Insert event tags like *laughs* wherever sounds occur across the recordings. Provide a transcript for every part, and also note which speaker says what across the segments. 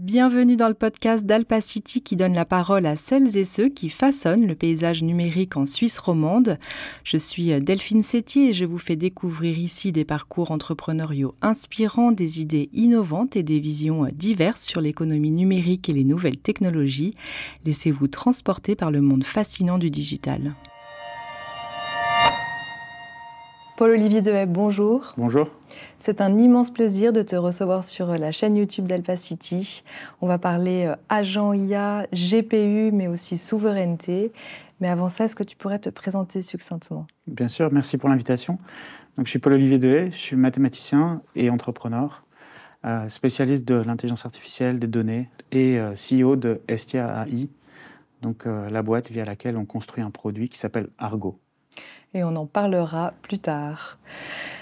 Speaker 1: Bienvenue dans le podcast d'Alpacity qui donne la parole à celles et ceux qui façonnent le paysage numérique en Suisse romande. Je suis Delphine Sétier et je vous fais découvrir ici des parcours entrepreneuriaux inspirants, des idées innovantes et des visions diverses sur l'économie numérique et les nouvelles technologies. Laissez-vous transporter par le monde fascinant du digital. Paul-Olivier Dehaye, bonjour.
Speaker 2: Bonjour.
Speaker 1: C'est un immense plaisir de te recevoir sur la chaîne YouTube d'Alpha City. On va parler euh, agent IA, GPU, mais aussi souveraineté. Mais avant ça, est-ce que tu pourrais te présenter succinctement?
Speaker 2: Bien sûr, merci pour l'invitation. Donc, je suis Paul-Olivier Dehaye, je suis mathématicien et entrepreneur, euh, spécialiste de l'intelligence artificielle, des données et euh, CEO de Estia AI, donc la boîte via laquelle on construit un produit qui s'appelle Argo
Speaker 1: et on en parlera plus tard.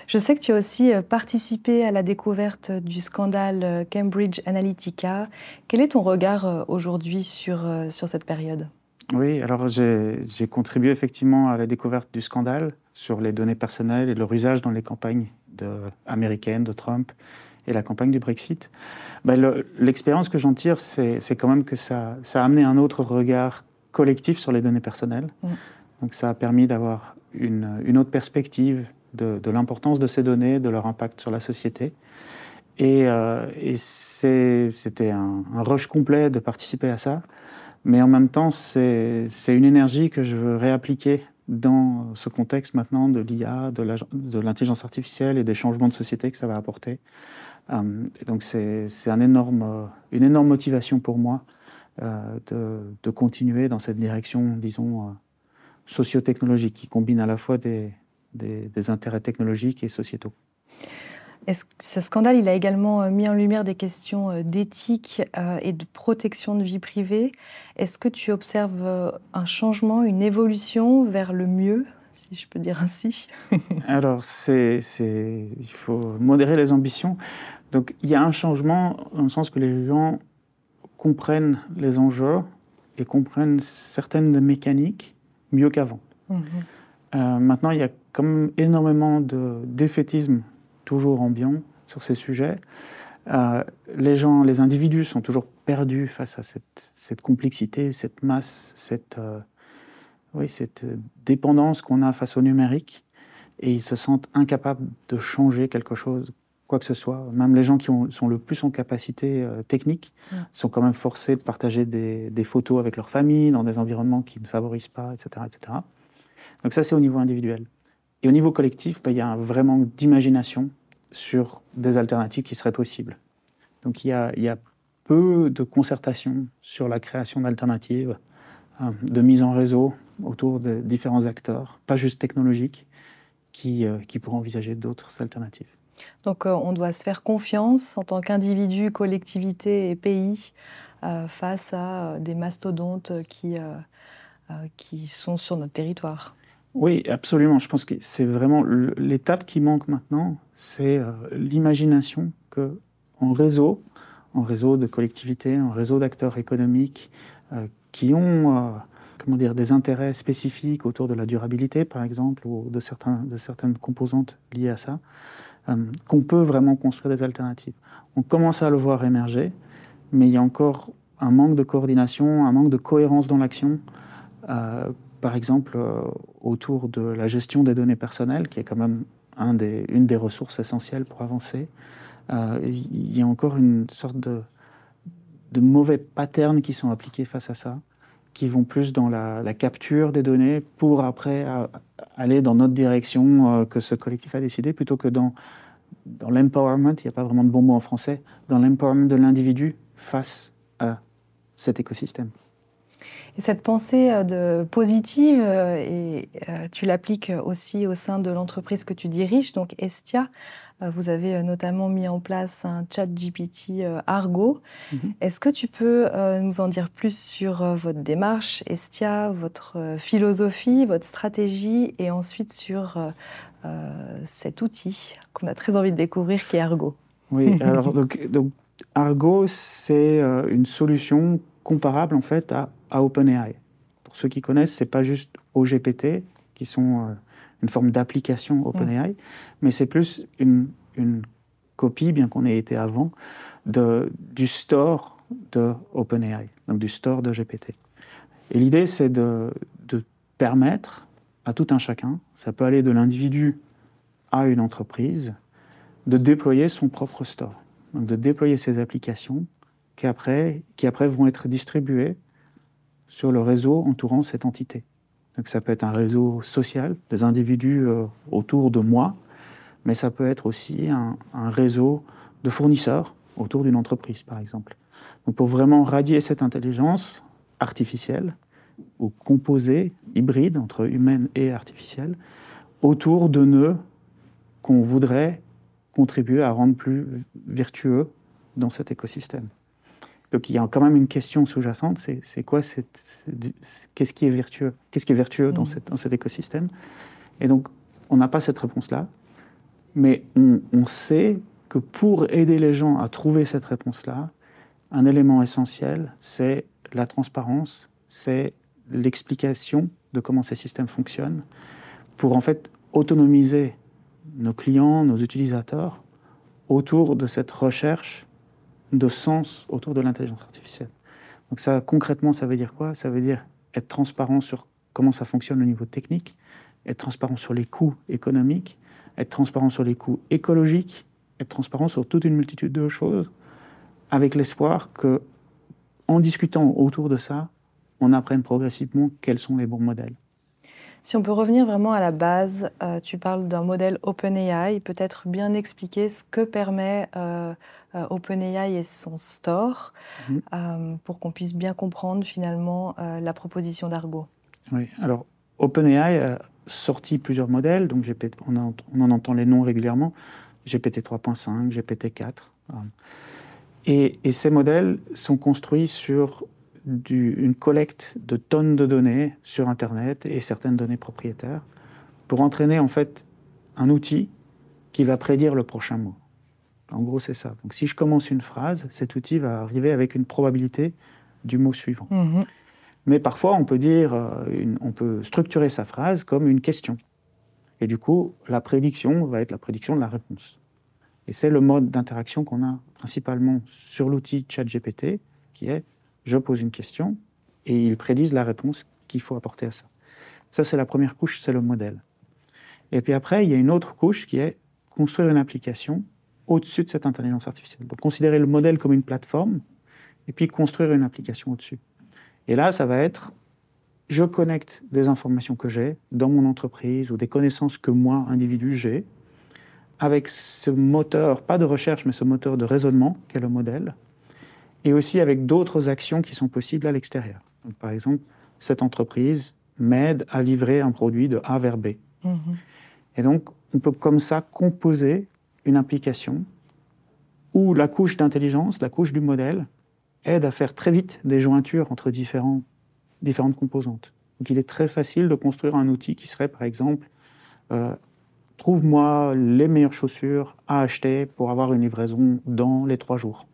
Speaker 1: Je sais que tu as aussi euh, participé à la découverte du scandale euh, Cambridge Analytica. Quel est ton regard euh, aujourd'hui sur, sur cette période?
Speaker 2: Oui, alors j'ai contribué effectivement à la découverte du scandale sur les données personnelles et leur usage dans les campagnes de, américaines de Trump et la campagne du Brexit. Ben, l'expérience que j'en tire, c'est quand même que ça, ça, a amené un autre regard collectif sur les données personnelles. Mm. Donc ça a permis d'avoir une, autre perspective de, l'importance de ces données, de leur impact sur la société. Et, euh, c'était un, rush complet de participer à ça. Mais en même temps, c'est une énergie que je veux réappliquer dans ce contexte maintenant de l'IA, de l'intelligence artificielle et des changements de société que ça va apporter. Euh, donc c'est un énorme, une énorme motivation pour moi euh, de, de, continuer dans cette direction, disons, socio-technologique qui combine à la fois des, des, intérêts technologiques et sociétaux.
Speaker 1: Est-ce que ce scandale, il a également euh, mis en lumière des questions euh, d'éthique euh, et de protection de vie privée. Est-ce que tu observes un changement, une évolution vers le mieux, si je peux dire ainsi? *laughs*
Speaker 2: Alors, c'est, il faut modérer les ambitions. Donc, il y a un changement dans le sens que les gens comprennent les enjeux et comprennent certaines mécaniques mieux qu'avant. Mhm. Euh, maintenant, il y a quand même énormément de défaitisme toujours ambiant sur ces sujets. Euh, les gens, les individus sont toujours perdus face à cette, cette complexité, cette masse, cette, euh, oui, cette dépendance qu'on a face au numérique. Et ils se sentent incapables de changer quelque chose, quoi que ce soit. Même les gens qui ont, sont le plus en capacité technique sont quand même forcés de partager des, des, photos avec leur famille dans des environnements qui ne favorisent pas, etc. etc. Donc ça, c'est au niveau individuel. Et au niveau collectif, bah, il y a un vrai manque d'imagination sur des alternatives qui seraient possibles. Donc il y a, il y a peu de concertation sur la création d'alternatives, hein, de mise en réseau autour de différents acteurs, pas juste technologiques, qui, euh, qui pourraient envisager d'autres alternatives.
Speaker 1: Donc euh, on doit se faire confiance en tant qu'individu, collectivité et pays euh, face à des mastodontes qui, qui sont sur notre territoire.
Speaker 2: Oui, absolument. Je pense que c'est vraiment l'étape qui manque maintenant, c'est euh, l'imagination que réseau, en réseau de collectivités, en réseau d'acteurs économiques euh, qui ont euh, comment dire, des intérêts spécifiques autour de la durabilité, par exemple, ou de, certains, de certaines composantes liées à ça, qu'on peut vraiment construire des alternatives. On commence à le voir émerger, mais il y a encore un manque de coordination, un manque de cohérence dans l'action par exemple, euh, autour de la gestion des données personnelles, qui est quand même une des ressources essentielles pour avancer. Euh, il y a encore une sorte de, de, mauvais patterns qui sont appliqués face à ça, qui vont plus dans la, capture des données pour après aller dans notre direction euh, que ce collectif a décidé, plutôt que dans, dans l'empowerment, il n'y a pas vraiment de bon mot en français, dans l'empowerment de l'individu face à cet écosystème.
Speaker 1: Et cette pensée euh, de positive, euh, et, euh, tu l'appliques aussi au sein de l'entreprise que tu diriges, donc Estia. Vous avez notamment mis en place un chat GPT Argo. Mhm. Est-ce que tu peux nous en dire plus sur votre démarche, Estia, votre philosophie, votre stratégie, et ensuite sur cet outil qu'on a très envie de découvrir, qui est Argo?
Speaker 2: Oui, *laughs* alors donc, donc Argo, c'est une solution comparable en fait à à OpenAI. Pour ceux qui connaissent, c'est pas juste OGPT, qui sont euh, une forme d'application OpenAI, mais c'est plus une, une, copie, bien qu'on ait été avant, de, du store de OpenAI, donc du store de GPT. Et l'idée, c'est de, de permettre à tout un chacun, ça peut aller de l'individu à une entreprise, de déployer son propre store, donc de déployer ses applications qui après, qui après vont être distribuées sur le réseau entourant cette entité. Donc ça peut être un réseau social, des individus euh, autour de moi, mais ça peut être aussi un, réseau de fournisseurs autour d'une entreprise, par exemple. Donc pour vraiment radier cette intelligence artificielle ou composée, hybride entre humaine et artificielle, autour de nœuds qu'on voudrait contribuer à rendre plus vertueux dans cet écosystème. Donc il y a quand même une question sous-jacente, c'est quoi qu'est-ce qui est vertueux Qu'est-ce qui est vertueux dans, dans cet écosystème? Et donc on n'a pas cette réponse-là, mais on, sait que pour aider les gens à trouver cette réponse-là, un élément essentiel, c'est la transparence, c'est l'explication de comment ces systèmes fonctionnent, pour en fait autonomiser nos clients, nos utilisateurs, autour de cette recherche de sens autour de l'intelligence artificielle. Donc ça, concrètement, ça veut dire quoi? Ça veut dire être transparent sur comment ça fonctionne au niveau technique, être transparent sur les coûts économiques, être transparent sur les coûts écologiques, être transparent sur toute une multitude de choses, avec l'espoir que, en discutant autour de ça, on apprenne progressivement quels sont les bons modèles.
Speaker 1: Si on peut revenir vraiment à la base, euh, tu parles d'un modèle OpenAI, peut-être bien expliquer ce que permet euh, euh, OpenAI et son store mhm. pour qu'on puisse bien comprendre finalement la proposition d'Argo.
Speaker 2: Oui, alors OpenAI a sorti plusieurs modèles, donc on, en entend les noms régulièrement, GPT 3.5, GPT 4. Et, et, ces modèles sont construits sur une collecte de tonnes de données sur Internet et certaines données propriétaires pour entraîner en fait un outil qui va prédire le prochain mot. En gros, c'est ça. Donc, si je commence une phrase, cet outil va arriver avec une probabilité du mot suivant. Mhm. Mais parfois, on peut dire, euh, on peut structurer sa phrase comme une question. Et du coup, la prédiction va être la prédiction de la réponse. Et c'est le mode d'interaction qu'on a principalement sur l'outil ChatGPT, qui est je pose une question et ils prédisent la réponse qu'il faut apporter à ça. Ça, c'est la première couche, c'est le modèle. Et puis après, il y a une autre couche qui est construire une application au-dessus de cette intelligence artificielle. Donc considérer le modèle comme une plateforme et puis construire une application au-dessus. Et là, ça va être, je connecte des informations que j'ai dans mon entreprise ou des connaissances que moi, individu, j'ai, avec ce moteur, pas de recherche, mais ce moteur de raisonnement qu'est le modèle, et aussi avec d'autres actions qui sont possibles à l'extérieur. Par exemple, cette entreprise m'aide à livrer un produit de A vers B. Mhm. Et donc, on peut comme ça composer une application où la couche d'intelligence, la couche du modèle, aide à faire très vite des jointures entre différents, différentes composantes. Donc, il est très facile de construire un outil qui serait, par exemple, euh, trouve-moi les meilleures chaussures à acheter pour avoir une livraison dans les trois jours,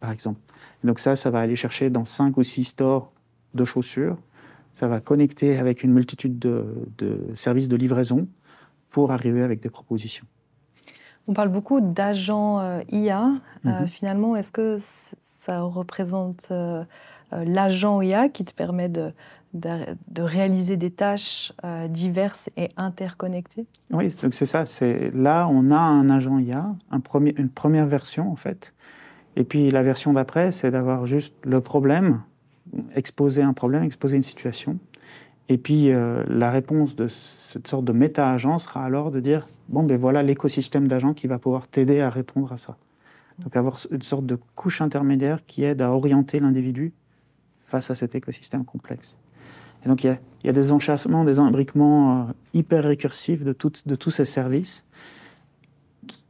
Speaker 2: par exemple donc ça, ça va aller chercher dans cinq ou six stores de chaussures. Ça va connecter avec une multitude de, services de livraison pour arriver avec des propositions.
Speaker 1: On parle beaucoup d'agents euh, IA. Euh, mhm. finalement, est-ce que ça représente euh, l'agent IA qui te permet de, de, réaliser des tâches diverses et interconnectées?
Speaker 2: Oui, donc c'est ça. Là, on a un agent IA, un premier, une première version en fait, et puis la version d'après, c'est d'avoir juste le problème, exposer un problème, exposer une situation. Et puis euh, la réponse de cette sorte de méta-agent sera alors de dire, bon, ben voilà l'écosystème d'agents qui va pouvoir t'aider à répondre à ça. Donc avoir une sorte de couche intermédiaire qui aide à orienter l'individu face à cet écosystème complexe. Et donc il y, a, des enchâssements, des imbriquements euh, hyper récursifs de, de tous ces services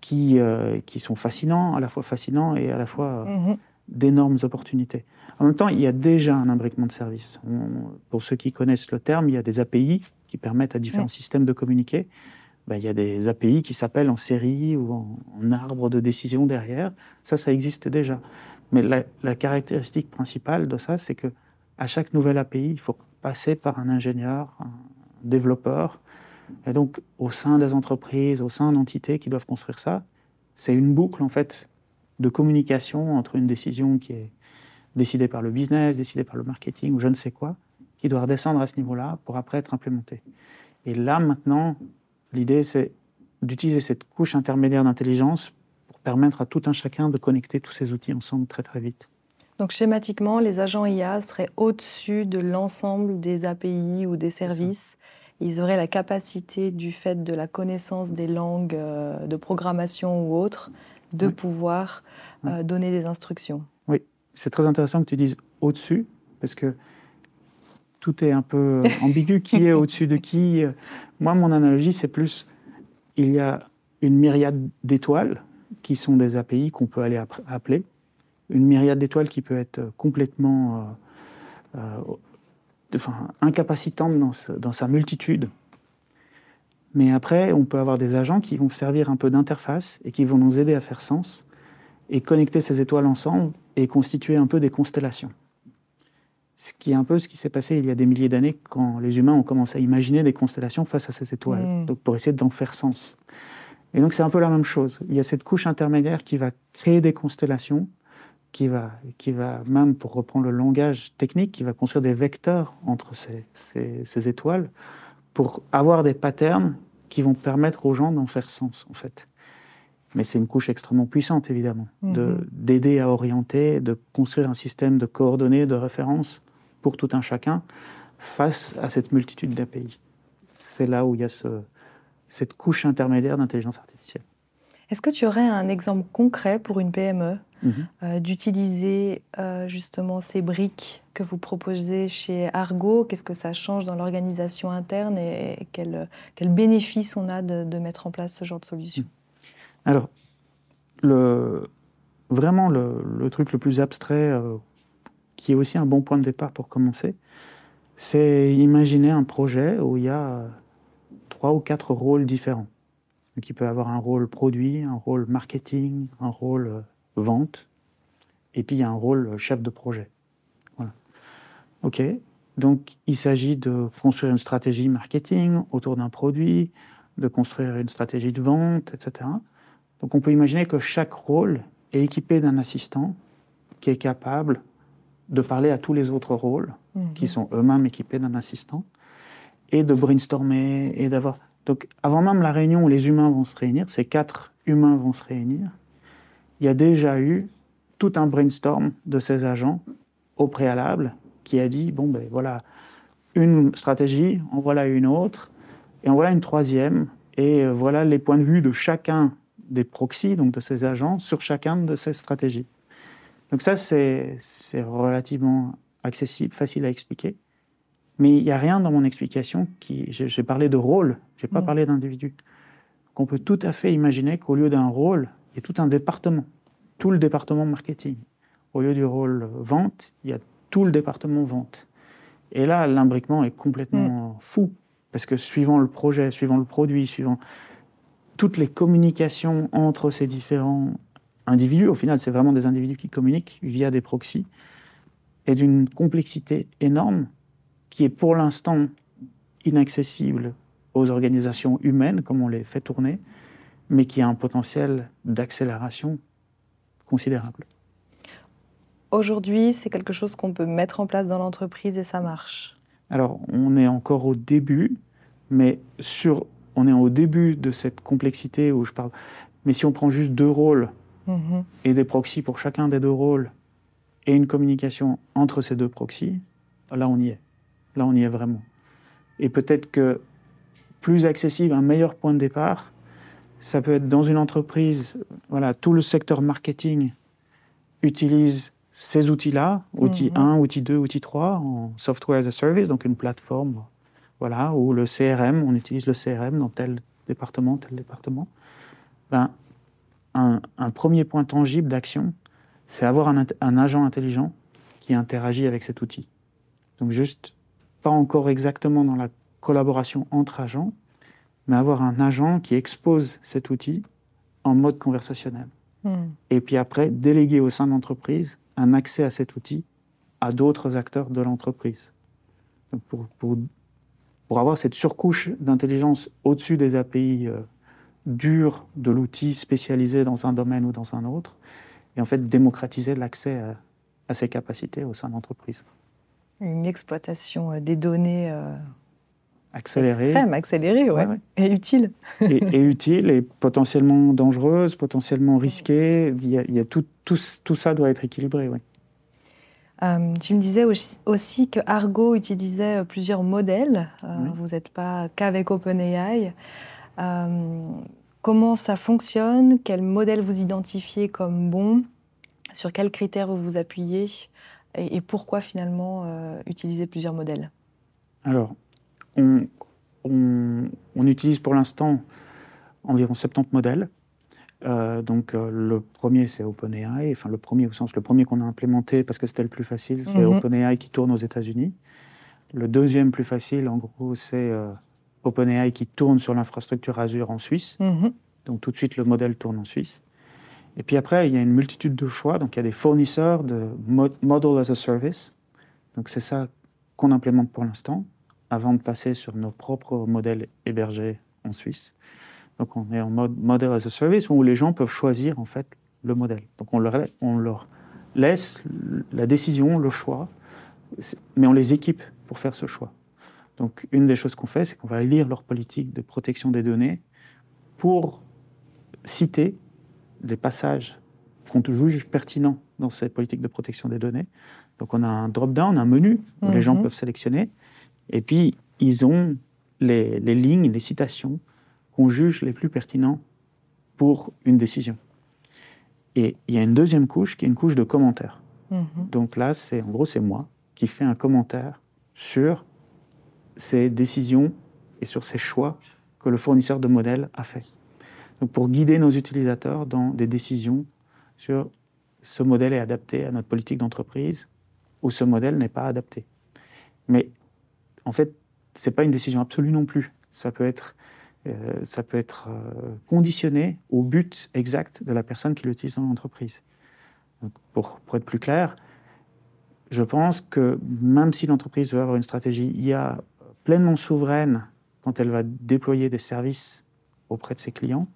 Speaker 2: qui, euh, qui sont fascinants, à la fois fascinants et à la fois euh, mhm. d'énormes opportunités. En même temps, il y a déjà un imbriquement de services. pour ceux qui connaissent le terme, il y a des API qui permettent à différents systèmes de communiquer. Ben, il y a des API qui s'appellent en série ou en, arbre de décision derrière. Ça, ça existe déjà. Mais la, la caractéristique principale de ça, c'est que à chaque nouvelle API, il faut passer par un ingénieur, un développeur, et donc, au sein des entreprises, au sein d'entités qui doivent construire ça, c'est une boucle, en fait, de communication entre une décision qui est décidé par le business, décidé par le marketing ou je ne sais quoi, qui doit redescendre à ce niveau-là pour après être implémenté. Et là, maintenant, l'idée, c'est d'utiliser cette couche intermédiaire d'intelligence pour permettre à tout un chacun de connecter tous ces outils ensemble très très vite.
Speaker 1: Donc schématiquement, les agents IA seraient au-dessus de l'ensemble des API ou des services. Ils auraient la capacité, du fait de la connaissance des langues euh, de programmation ou autres, de pouvoir euh, donner des instructions.
Speaker 2: Oui, c'est très intéressant que tu dises au-dessus, parce que tout est un peu ambigu. *laughs* qui est au-dessus de qui Moi, mon analogie, c'est plus il y a une myriade d'étoiles qui sont des API qu'on peut aller appeler une myriade d'étoiles qui peut être complètement euh, euh, enfin, incapacitante dans, dans, sa multitude. Mais après, on peut avoir des agents qui vont servir un peu d'interface et qui vont nous aider à faire sens et connecter ces étoiles ensemble et constituer un peu des constellations. Ce qui est un peu ce qui s'est passé il y a des milliers d'années quand les humains ont commencé à imaginer des constellations face à ces étoiles, mmh. donc pour essayer d'en faire sens. Et donc c'est un peu la même chose. Il y a cette couche intermédiaire qui va créer des constellations qui va, qui va, même pour reprendre le langage technique, qui va construire des vecteurs entre ces, ces, étoiles pour avoir des patterns qui vont permettre aux gens d'en faire sens, en fait. Mais c'est une couche extrêmement puissante, évidemment, mhm. d'aider à orienter, de construire un système de coordonnées, de références pour tout un chacun face à cette multitude d'API. C'est là où il y a ce, cette couche intermédiaire d'intelligence artificielle.
Speaker 1: Est-ce que tu aurais un exemple concret pour une PME mhm. euh, d'utiliser euh, justement ces briques que vous proposez chez Argo? Qu'est-ce que ça change dans l'organisation interne et quel, quel, bénéfice on a de, mettre en place ce genre de solution? Mhm.
Speaker 2: Alors, le, vraiment le, truc le plus abstrait, euh, qui est aussi un bon point de départ pour commencer, c'est imaginer un projet où il y a trois ou quatre rôles différents. Donc il peut avoir un rôle produit, un rôle marketing, un rôle euh, vente, et puis il y a un rôle euh, chef de projet. Voilà. OK. Donc il s'agit de construire une stratégie marketing autour d'un produit, de construire une stratégie de vente, etc. Donc on peut imaginer que chaque rôle est équipé d'un assistant qui est capable de parler à tous les autres rôles, mhm. qui sont eux-mêmes équipés d'un assistant, et de brainstormer, et d'avoir... Donc, avant même la réunion où les humains vont se réunir, ces quatre humains vont se réunir, il y a déjà eu tout un brainstorm de ces agents au préalable qui a dit bon, ben voilà, une stratégie, en voilà une autre, et en voilà une troisième, et voilà les points de vue de chacun des proxys, donc de ces agents, sur chacun de ces stratégies. Donc, ça, c'est relativement accessible, facile à expliquer. Mais il n'y a rien dans mon explication qui. J'ai parlé de rôle, je n'ai pas mm. parlé d'individu. On peut tout à fait imaginer qu'au lieu d'un rôle, il y a tout un département, tout le département marketing. Au lieu du rôle vente, il y a tout le département vente. Et là, l'imbriquement est complètement mm. fou, parce que suivant le projet, suivant le produit, suivant toutes les communications entre ces différents individus, au final, c'est vraiment des individus qui communiquent via des proxys, est d'une complexité énorme qui est pour l'instant inaccessible aux organisations humaines, comme on les fait tourner, mais qui a un potentiel d'accélération considérable.
Speaker 1: Aujourd'hui, c'est quelque chose qu'on peut mettre en place dans l'entreprise et ça marche?
Speaker 2: Alors, on est encore au début, mais sur, on est au début de cette complexité où je parle. Mais si on prend juste deux rôles mhm. et des proxys pour chacun des deux rôles et une communication entre ces deux proxys, là, on y est. Là, on y est vraiment. Et peut-être que plus accessible, un meilleur point de départ, ça peut être dans une entreprise, voilà, tout le secteur marketing utilise ces outils-là, outil 1, mhm. outil 2, outil 3, en software as a service, donc une plateforme, voilà, ou le CRM, on utilise le CRM dans tel département, tel département. Ben, un, premier point tangible d'action, c'est avoir un, un agent intelligent qui interagit avec cet outil. Donc juste pas encore exactement dans la collaboration entre agents, mais avoir un agent qui expose cet outil en mode conversationnel. Hmm. Et puis après, déléguer au sein de l'entreprise un accès à cet outil à d'autres acteurs de l'entreprise. Pour, pour, pour, avoir cette surcouche d'intelligence au-dessus des API euh, dures de l'outil spécialisé dans un domaine ou dans un autre, et en fait démocratiser l'accès à ses capacités au sein de l'entreprise.
Speaker 1: Une exploitation euh, des données euh,
Speaker 2: accélérée.
Speaker 1: Extrême, accélérée, ouais. Et utile.
Speaker 2: et, utile, et potentiellement dangereuse, potentiellement risquée. Il y a, tout, tout, tout, ça doit être équilibré, oui.
Speaker 1: Euh, tu me disais aussi que Argo utilisait plusieurs modèles. Vous n'êtes pas qu'avec OpenAI. comment ça fonctionne? Quel modèle vous identifiez comme bon? Sur quels critères vous vous appuyez? Et, pourquoi finalement euh, utiliser plusieurs modèles?
Speaker 2: Alors, on, utilise pour l'instant environ 70 modèles. Euh, donc euh, le premier c'est OpenAI, enfin le premier au sens le premier qu'on a implémenté parce que c'était le plus facile, c'est mhm. OpenAI qui tourne aux États-Unis. Le deuxième plus facile en gros c'est OpenAI qui tourne sur l'infrastructure Azure en Suisse. Mhm. Donc tout de suite le modèle tourne en Suisse. Et puis après, il y a une multitude de choix. Donc il y a des fournisseurs de Model as a Service. Donc c'est ça qu'on implémente pour l'instant, avant de passer sur nos propres modèles hébergés en Suisse. Donc on est en mode Model as a Service où les gens peuvent choisir en fait le modèle. Donc on leur, on leur laisse la décision, le choix, mais on les équipe pour faire ce choix. Donc une des choses qu'on fait, c'est qu'on va lire leur politique de protection des données pour citer les passages qu'on juge pertinents dans ces politiques de protection des données. Donc on a un drop-down, un menu où les gens mhm. peuvent sélectionner. Et puis, ils ont les, lignes, les citations qu'on juge les plus pertinents pour une décision. Et il y a une deuxième couche qui est une couche de commentaires. Mhm. Donc là, c'est en gros, c'est moi qui fais un commentaire sur ces décisions et sur ces choix que le fournisseur de modèles a fait pour guider nos utilisateurs dans des décisions sur ce modèle est adapté à notre politique d'entreprise ou ce modèle n'est pas adapté. Mais en fait, ce n'est pas une décision absolue non plus. Ça peut être, euh, ça peut être euh, conditionné au but exact de la personne qui l'utilise dans l'entreprise. Pour, pour, être plus clair, je pense que même si l'entreprise veut avoir une stratégie IA pleinement souveraine quand elle va déployer des services auprès de ses clients,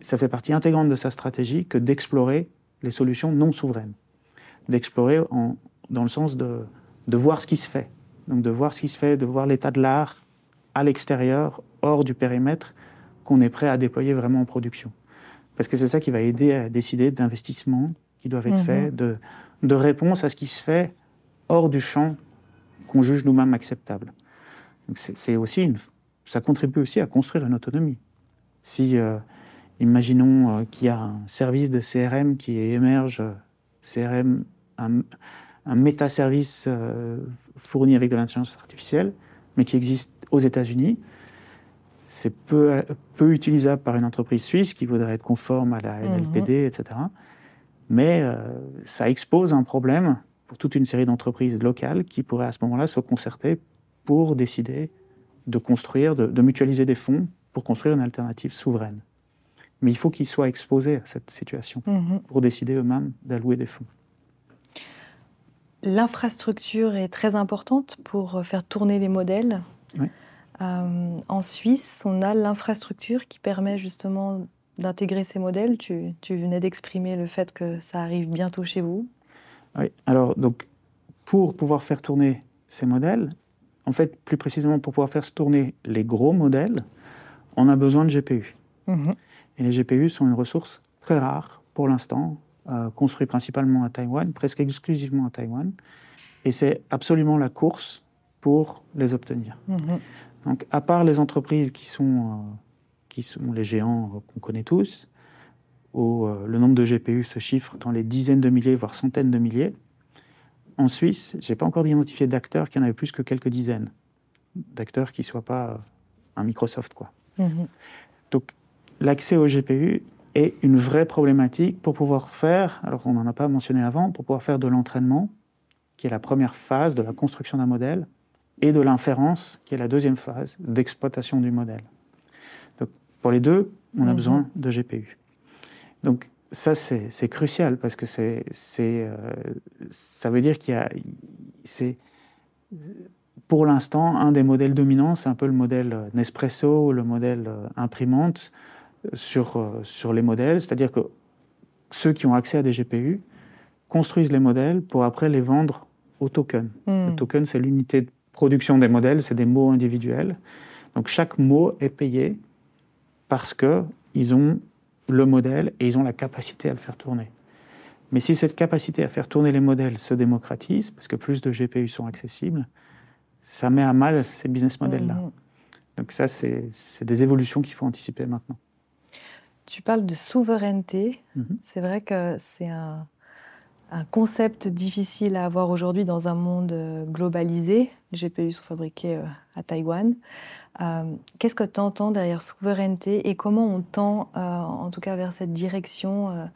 Speaker 2: ça fait partie intégrante de sa stratégie que d'explorer les solutions non souveraines. D'explorer dans le sens de, de voir ce qui se fait. Donc de voir ce qui se fait, de voir l'état de l'art à l'extérieur, hors du périmètre qu'on est prêt à déployer vraiment en production. Parce que c'est ça qui va aider à décider d'investissements qui doivent être faits, mhm. de, de réponses à ce qui se fait hors du champ qu'on juge nous-mêmes acceptable. C'est aussi une, ça contribue aussi à construire une autonomie. Si euh, Imaginons euh, qu'il y a un service de CRM qui émerge, euh, CRM, un, un méta-service euh, fourni avec de l'intelligence artificielle, mais qui existe aux États-Unis. C'est peu, peu, utilisable par une entreprise suisse qui voudrait être conforme à la NLPD, mhm. etc. Mais ça expose un problème pour toute une série d'entreprises locales qui pourraient à ce moment-là se concerter pour décider de construire, de mutualiser des fonds pour construire une alternative souveraine mais il faut qu'ils soient exposés à cette situation mhm. pour décider eux-mêmes d'allouer des fonds.
Speaker 1: L'infrastructure est très importante pour faire tourner les modèles. Euh, en Suisse, on a l'infrastructure qui permet justement d'intégrer ces modèles. Tu, venais d'exprimer le fait que ça arrive bientôt chez vous.
Speaker 2: Oui, alors donc pour pouvoir faire tourner ces modèles, en fait plus précisément pour pouvoir faire tourner les gros modèles, on a besoin de GPU. Mhm. Et les GPU sont une ressource très rare pour l'instant, euh, construite principalement à Taïwan, presque exclusivement à Taïwan. Et c'est absolument la course pour les obtenir. Mhm. Donc, à part les entreprises qui sont, euh, qui sont les géants qu'on connaît tous, où euh, le nombre de GPU se chiffre dans les dizaines de milliers, voire centaines de milliers, en Suisse, je n'ai pas encore identifié d'acteurs qui en avaient plus que quelques dizaines. D'acteurs qui ne soient pas un Microsoft. Quoi. Mhm. Donc, l'accès au GPU est une vraie problématique pour pouvoir faire, alors on n'en a pas mentionné avant, pour pouvoir faire de l'entraînement, qui est la première phase de la construction d'un modèle, et de l'inférence, qui est la deuxième phase d'exploitation du modèle. Donc, pour les deux, on a mhm. besoin de GPU. Donc ça, c'est crucial parce que c'est, euh, ça veut dire qu'il y a, c'est, pour l'instant, un des modèles dominants, c'est un peu le modèle Nespresso, le modèle euh, imprimante, sur, euh, sur les modèles, c'est-à-dire que ceux qui ont accès à des GPU construisent les modèles pour après les vendre au token. Le
Speaker 1: Hmm.
Speaker 2: token, c'est l'unité de production des modèles, c'est des mots individuels. Donc chaque mot est payé parce qu'ils ont le modèle et ils ont la capacité à le faire tourner. Mais si cette capacité à faire tourner les modèles se démocratise, parce que plus de GPU sont accessibles, ça met à mal ces business models-là.
Speaker 1: Mhm.
Speaker 2: Donc ça, c'est des évolutions qu'il faut anticiper maintenant.
Speaker 1: Tu parles de souveraineté.
Speaker 2: Mhm.
Speaker 1: C'est vrai que c'est un, un concept difficile à avoir aujourd'hui dans un monde euh, globalisé. Les GPU sont fabriqués euh, à Taïwan. Euh, Qu'est-ce que tu entends derrière souveraineté et comment on tend, euh, en tout cas, vers cette direction euh,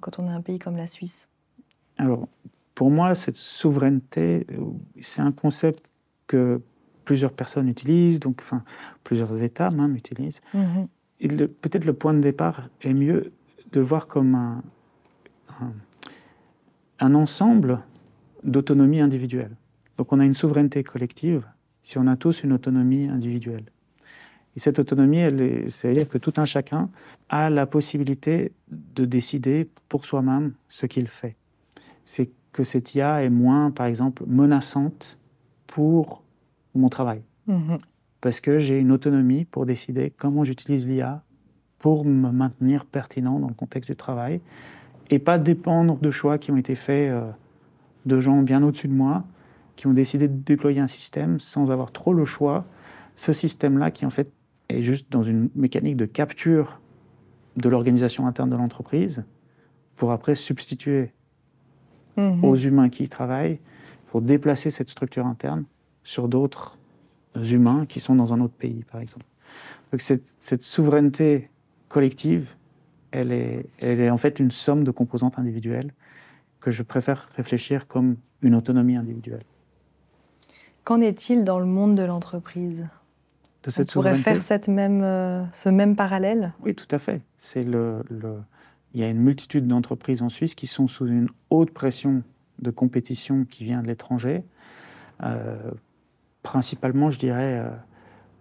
Speaker 1: quand on est un pays comme la Suisse?
Speaker 2: Alors, pour moi, cette souveraineté, c'est un concept que plusieurs personnes utilisent, donc enfin, plusieurs États même utilisent.
Speaker 1: Mhm.
Speaker 2: Peut-être le point de départ est mieux de voir comme un, ensemble d'autonomie individuelle. Donc on a une souveraineté collective si on a tous une autonomie individuelle. Et cette autonomie, c'est-à-dire que tout un chacun a la possibilité de décider pour soi-même ce qu'il fait. C'est que cette IA est moins, par exemple, menaçante pour mon travail
Speaker 1: Mhm.
Speaker 2: Parce que j'ai une autonomie pour décider comment j'utilise l'IA pour me maintenir pertinent dans le contexte du travail et pas dépendre de choix qui ont été faits euh, de gens bien au-dessus de moi qui ont décidé de déployer un système sans avoir trop le choix. Ce système-là qui en fait est juste dans une mécanique de capture de l'organisation interne de l'entreprise pour après substituer
Speaker 1: Mhm.
Speaker 2: aux humains qui y travaillent pour déplacer cette structure interne sur d'autres humains qui sont dans un autre pays, par exemple. Donc cette, cette souveraineté collective, elle est, elle est en fait une somme de composantes individuelles que je préfère réfléchir comme une autonomie individuelle.
Speaker 1: Qu'en est-il dans le monde de l'entreprise?
Speaker 2: De
Speaker 1: On pourrait
Speaker 2: souveraineté,
Speaker 1: faire cette même, euh, ce même parallèle?
Speaker 2: Oui, tout à fait. C'est le, le- Il y a une multitude d'entreprises en Suisse qui sont sous une haute pression de compétition qui vient de l'étranger, Euh, principalement, je dirais, euh,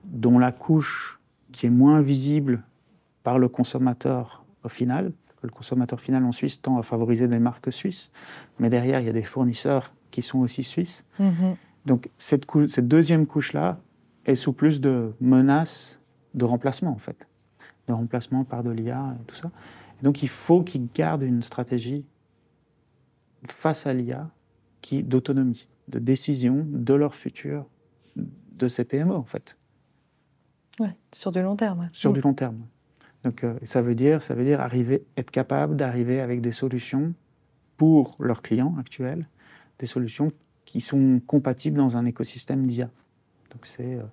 Speaker 2: dont la couche qui est moins visible par le consommateur au final. Le consommateur final en Suisse tend à favoriser des marques suisses, mais derrière, il y a des fournisseurs qui sont aussi suisses.
Speaker 1: Mhm.
Speaker 2: Donc cette, cou- cette deuxième couche-là est sous plus de menaces de remplacement, en fait. De remplacement par de l'IA et tout ça. Et donc il faut qu'ils gardent une stratégie face à l'IA d'autonomie, de décision de leur futur de ces PME, en fait,
Speaker 1: Ouais, sur du long terme.
Speaker 2: sur du long terme. Donc euh, ça veut dire, ça veut dire arriver, être capable d'arriver avec des solutions pour leurs clients actuels, des solutions qui sont compatibles dans un écosystème d'IA. Donc c'est euh,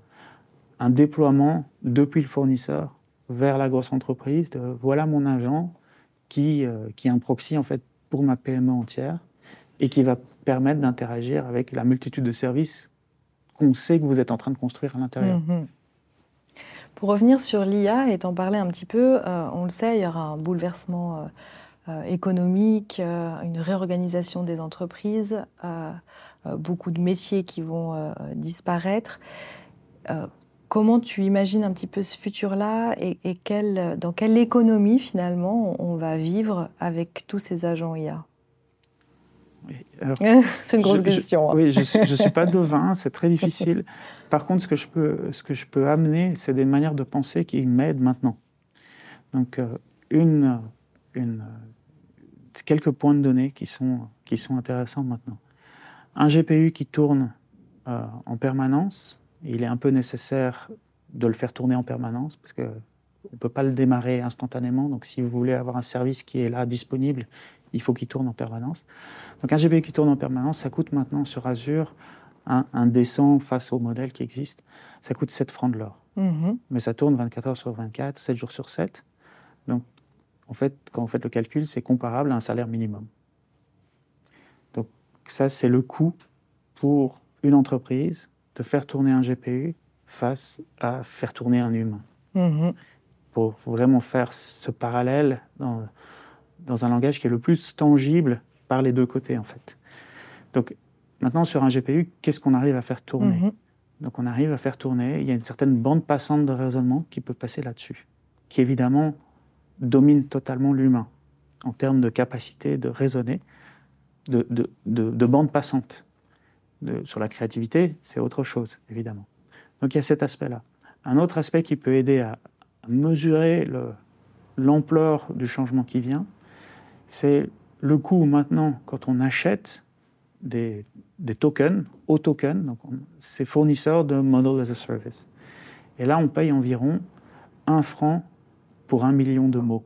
Speaker 2: un déploiement depuis le fournisseur vers la grosse entreprise. De, voilà mon agent qui, euh, qui est un proxy en fait pour ma PME entière et qui va permettre d'interagir avec la multitude de services qu'on sait que vous êtes en train de construire à l'intérieur.
Speaker 1: Mhm. Pour revenir sur l'IA et t'en parler un petit peu, euh, on le sait, il y aura un bouleversement euh, euh, économique, une réorganisation des entreprises, beaucoup de métiers qui vont disparaître. Comment tu imagines un petit peu ce futur-là et, dans quelle économie finalement on, va vivre avec tous ces agents IA *laughs* C'est une grosse
Speaker 2: Je- je-
Speaker 1: question. hein.
Speaker 2: Oui, je ne suis pas *laughs* devin, c'est très difficile. Par contre, ce que je peux, ce que je peux amener, c'est des manières de penser qui m'aident maintenant. Donc, euh, une, une, quelques points de données qui sont, qui sont intéressants maintenant. Un GPU qui tourne euh, en permanence, il est un peu nécessaire de le faire tourner en permanence parce qu'on ne peut pas le démarrer instantanément. Donc, si vous voulez avoir un service qui est là, disponible, il faut qu'il tourne en permanence. Donc un GPU qui tourne en permanence, ça coûte maintenant sur Azure un, un décent face au modèle qui existe, ça coûte 7 francs de l'or.
Speaker 1: Mhm.
Speaker 2: Mais ça tourne 24 heures sur 24, 7 jours sur 7. Donc en fait, quand vous faites le calcul, c'est comparable à un salaire minimum. Donc ça, c'est le coût pour une entreprise de faire tourner un GPU face à faire tourner un humain
Speaker 1: Mhm.
Speaker 2: pour vraiment faire ce parallèle dans, dans un langage qui est le plus tangible par les deux côtés, en fait. Donc, maintenant, sur un GPU, qu'est-ce qu'on arrive à faire tourner
Speaker 1: Mhm.
Speaker 2: Donc, on arrive à faire tourner, il y a une certaine bande passante de raisonnement qui peut passer là-dessus, qui évidemment domine totalement l'humain en termes de capacité de raisonner. de, de, de, bande passante. sur la créativité, c'est autre chose, évidemment. Donc il y a cet aspect-là. Un autre aspect qui peut aider à mesurer l'ampleur du changement qui vient, c'est le coût maintenant quand on achète des, des tokens, au token, donc c'est fournisseurs de Model as a Service. Et là, on paye environ un franc pour un million de mots.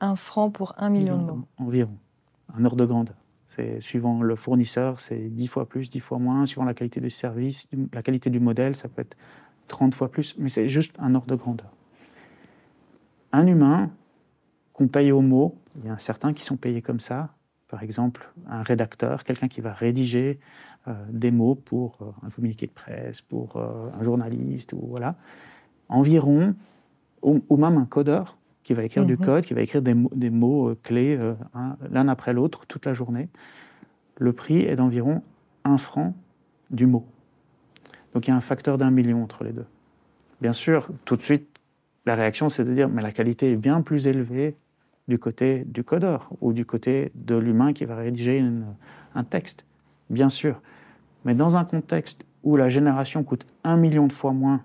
Speaker 1: Un franc pour un million, de mots.
Speaker 2: Environ, un ordre de grandeur. C'est suivant le fournisseur, c'est 10 fois plus, 10 fois moins. Suivant la qualité du service, la qualité du modèle, ça peut être 30 fois plus. Mais c'est juste un ordre de grandeur. Un humain qu'on paye au mot, il y a certains qui sont payés comme ça. Par exemple, un rédacteur, quelqu'un qui va rédiger euh, des mots pour euh, un communiqué de presse, pour euh, un journaliste, ou voilà. Environ, ou, même un codeur qui va écrire du mhm. code, qui va écrire des, des mots clés l'un après l'autre toute la journée. Le prix est d'environ un franc du mot. Donc il y a un facteur d'un million entre les deux. Bien sûr, tout de suite, la réaction, c'est de dire, mais la qualité est bien plus élevée du côté du codeur ou du côté de l'humain qui va rédiger un texte. Bien sûr. Mais dans un contexte où la génération coûte un million de fois moins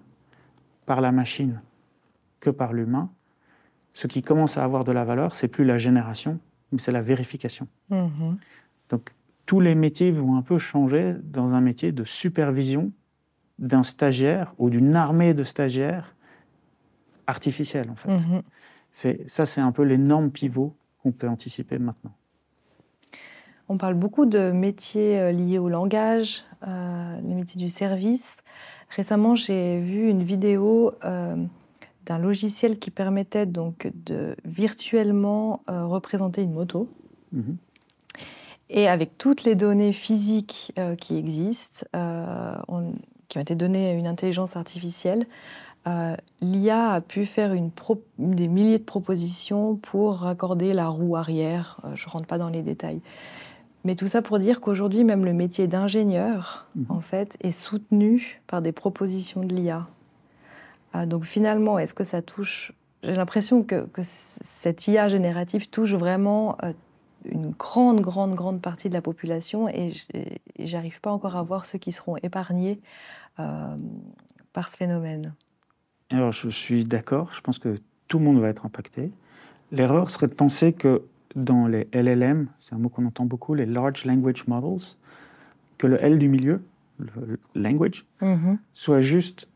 Speaker 2: par la machine que par l'humain, ce qui commence à avoir de la valeur, c'est plus la génération, mais c'est la vérification. Mm-hmm. Donc tous les métiers vont un peu changer dans un métier de supervision d'un stagiaire ou d'une armée de stagiaires artificiels en fait. Mm-hmm. Ça, c'est un peu l'énorme pivot qu'on peut anticiper maintenant.
Speaker 1: On parle beaucoup de métiers euh, liés au langage, euh, les métiers du service. Récemment, j'ai vu une vidéo euh, d'un logiciel qui permettait donc de virtuellement représenter une moto. Mhm. Et avec toutes les données physiques qui existent, qui ont été données à une intelligence artificielle, l'IA a pu faire une des milliers de propositions pour raccorder la roue arrière. je ne rentre pas dans les détails. Mais tout ça pour dire qu'aujourd'hui, même le métier d'ingénieur, mhm. en fait, est soutenu par des propositions de l'IA. Ah, donc finalement, est-ce que ça touche J'ai l'impression que, cette IA générative touche vraiment euh, une grande, grande, grande partie de la population et j'arrive pas encore à voir ceux qui seront épargnés euh, par ce phénomène.
Speaker 2: Alors, je suis d'accord. Je pense que tout le monde va être impacté. L'erreur serait de penser que dans les LLM, c'est un mot qu'on entend beaucoup, les Large Language Models, que le L du milieu, le language, mhm. soit juste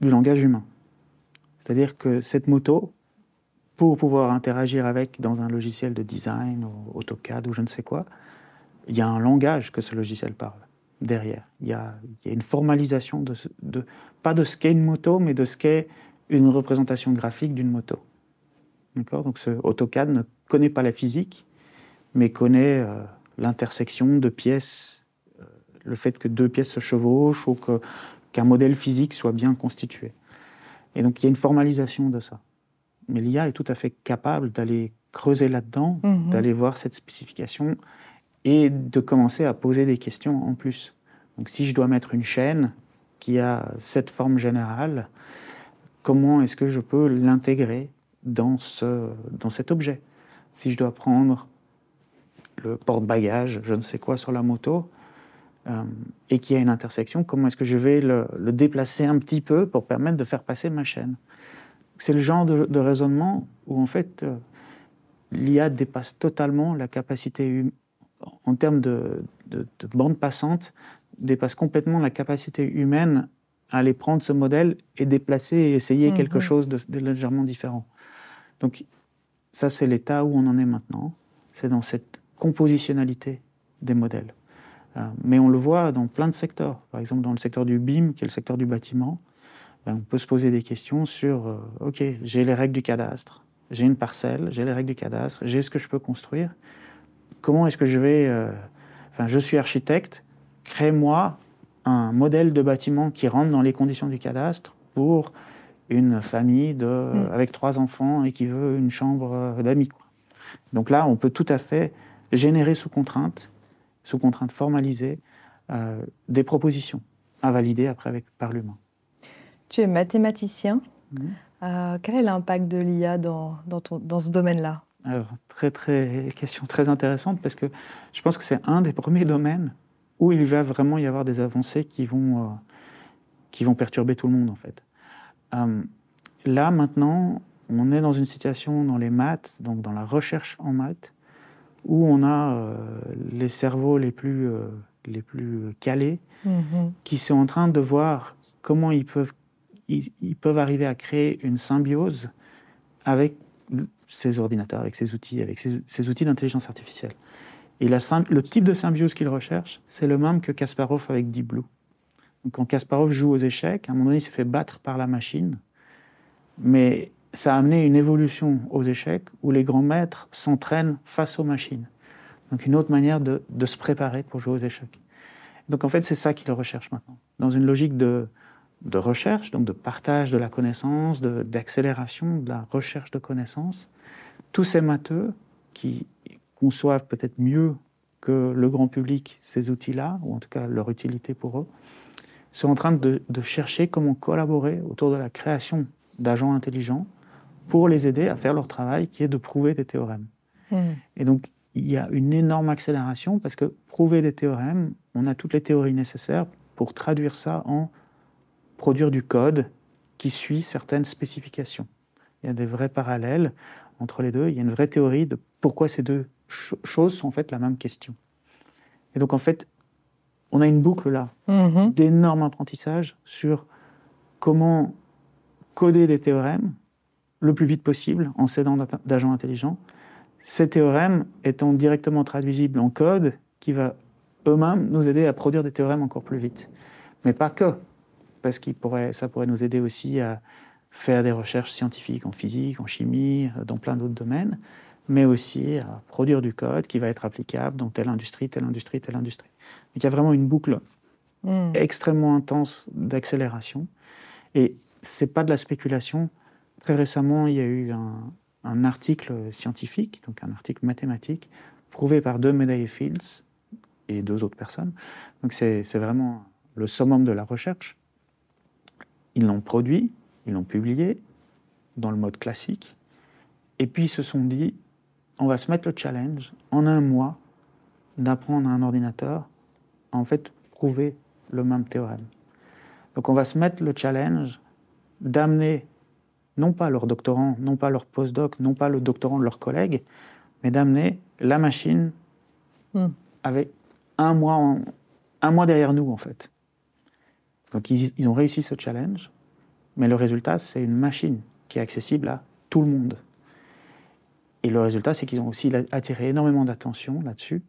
Speaker 2: du langage humain. C'est-à-dire que cette moto, pour pouvoir interagir avec dans un logiciel de design, ou AutoCAD ou je ne sais quoi, il y a un langage que ce logiciel parle derrière. Il y a, une formalisation, de, de, pas de ce qu'est une moto, mais de ce qu'est une représentation graphique d'une moto. Donc ce AutoCAD ne connaît pas la physique, mais connaît euh, l'intersection de pièces, euh, le fait que deux pièces se chevauchent ou qu'un modèle physique soit bien constitué. Et donc il y a une formalisation de ça. Mais l'IA est tout à fait capable d'aller creuser là-dedans, mhm. d'aller voir cette spécification et de commencer à poser des questions en plus. Donc si je dois mettre une chaîne qui a cette forme générale, comment est-ce que je peux l'intégrer dans, ce, dans cet objet? Si je dois prendre le porte-bagages, je ne sais quoi, sur la moto, euh, et qu'il y a une intersection, comment est-ce que je vais le, déplacer un petit peu pour permettre de faire passer ma chaîne? C'est le genre de, raisonnement où, en fait, euh, l'IA dépasse totalement la capacité, en termes de, de, bande passante, dépasse complètement la capacité humaine à aller prendre ce modèle et déplacer et essayer mmh, quelque chose de légèrement différent. Donc ça, c'est l'état où on en est maintenant. C'est dans cette compositionnalité des modèles. Euh, mais on le voit dans plein de secteurs. Par exemple, dans le secteur du BIM, qui est le secteur du bâtiment, ben, on peut se poser des questions sur, euh, OK, j'ai les règles du cadastre, j'ai une parcelle, j'ai les règles du cadastre, j'ai ce que je peux construire. Comment est-ce que je vais... Euh, enfin, je suis architecte, crée-moi un modèle de bâtiment qui rentre dans les conditions du cadastre pour une famille de, mm. avec trois enfants et qui veut une chambre euh, d'amis. Donc là, on peut tout à fait générer sous contrainte, sous contrainte formalisée, euh, des propositions à valider après avec, par l'humain.
Speaker 1: Tu es mathématicien. Mm. Euh, quel est l'impact de l'IA dans, dans, dans, ce domaine-là?
Speaker 2: Alors, très, très, question très intéressante parce que je pense que c'est un des premiers domaines où il va vraiment y avoir des avancées qui vont, euh, qui vont perturber tout le monde en fait. Euh, là maintenant, on est dans une situation dans les maths, donc dans la recherche en maths, où on a euh, les cerveaux les plus, les plus calés mm-hmm. qui sont en train de voir comment ils peuvent, ils, peuvent arriver à créer une symbiose avec ces ordinateurs, avec ces outils, avec ces, outils d'intelligence artificielle. Et le type de symbiose qu'ils recherchent, c'est le même que Kasparov avec Deep Blue. Donc, quand Kasparov joue aux échecs, à un moment donné, il s'est fait battre par la machine, mais ça a amené une évolution aux échecs où les grands maîtres s'entraînent face aux machines. Donc une autre manière de, se préparer pour jouer aux échecs. Donc en fait, c'est ça qu'ils recherchent maintenant. Dans une logique de recherche, donc de partage de la connaissance, d'accélération de, la recherche de connaissances. Tous ces matheux qui conçoivent peut-être mieux que le grand public ces outils-là, ou en tout cas leur utilité pour eux, sont en train de, chercher comment collaborer autour de la création d'agents intelligents pour les aider à faire leur travail qui est de prouver des théorèmes. Mmh. Et donc, il y a une énorme accélération parce que prouver des théorèmes, on a toutes les théories nécessaires pour traduire ça en produire du code qui suit certaines spécifications. Il y a des vrais parallèles entre les deux. Il y a une vraie théorie de pourquoi ces deux choses sont en fait la même question. Et donc en fait, on a une boucle là mm-hmm. d'énorme apprentissage sur comment coder des théorèmes le plus vite possible en s'aidant d'agents intelligents. Ces théorèmes étant directement traduisibles en code qui va eux-mêmes nous aider à produire des théorèmes encore plus vite. Mais pas que parce que ça pourrait nous aider aussi à faire des recherches scientifiques en physique, en chimie, euh, dans plein d'autres domaines, mais aussi à produire du code qui va être applicable dans telle industrie, telle industrie, telle industrie. Donc il y a vraiment une boucle hmm. extrêmement intense d'accélération. Et c'est pas de la spéculation. Très récemment, il y a eu un, un, article scientifique, donc un article mathématique, prouvé par deux médaillés Fields et deux autres personnes. Donc c'est vraiment le summum de la recherche. Ils l'ont produit, ils l'ont publié dans le mode classique, et puis ils se sont dit, on va se mettre le challenge en un mois d'apprendre à un ordinateur à en fait prouver le même théorème. Donc on va se mettre le challenge d'amener non pas leurs doctorants, non pas leurs postdocs, non pas le doctorant de leurs collègues, mais d'amener la machine hmm. avec un mois, un mois derrière nous en fait. Donc ils, ont réussi ce challenge, mais le résultat, c'est une machine qui est accessible à tout le monde. Et le résultat, c'est qu'ils ont aussi attiré énormément d'attention là-dessus.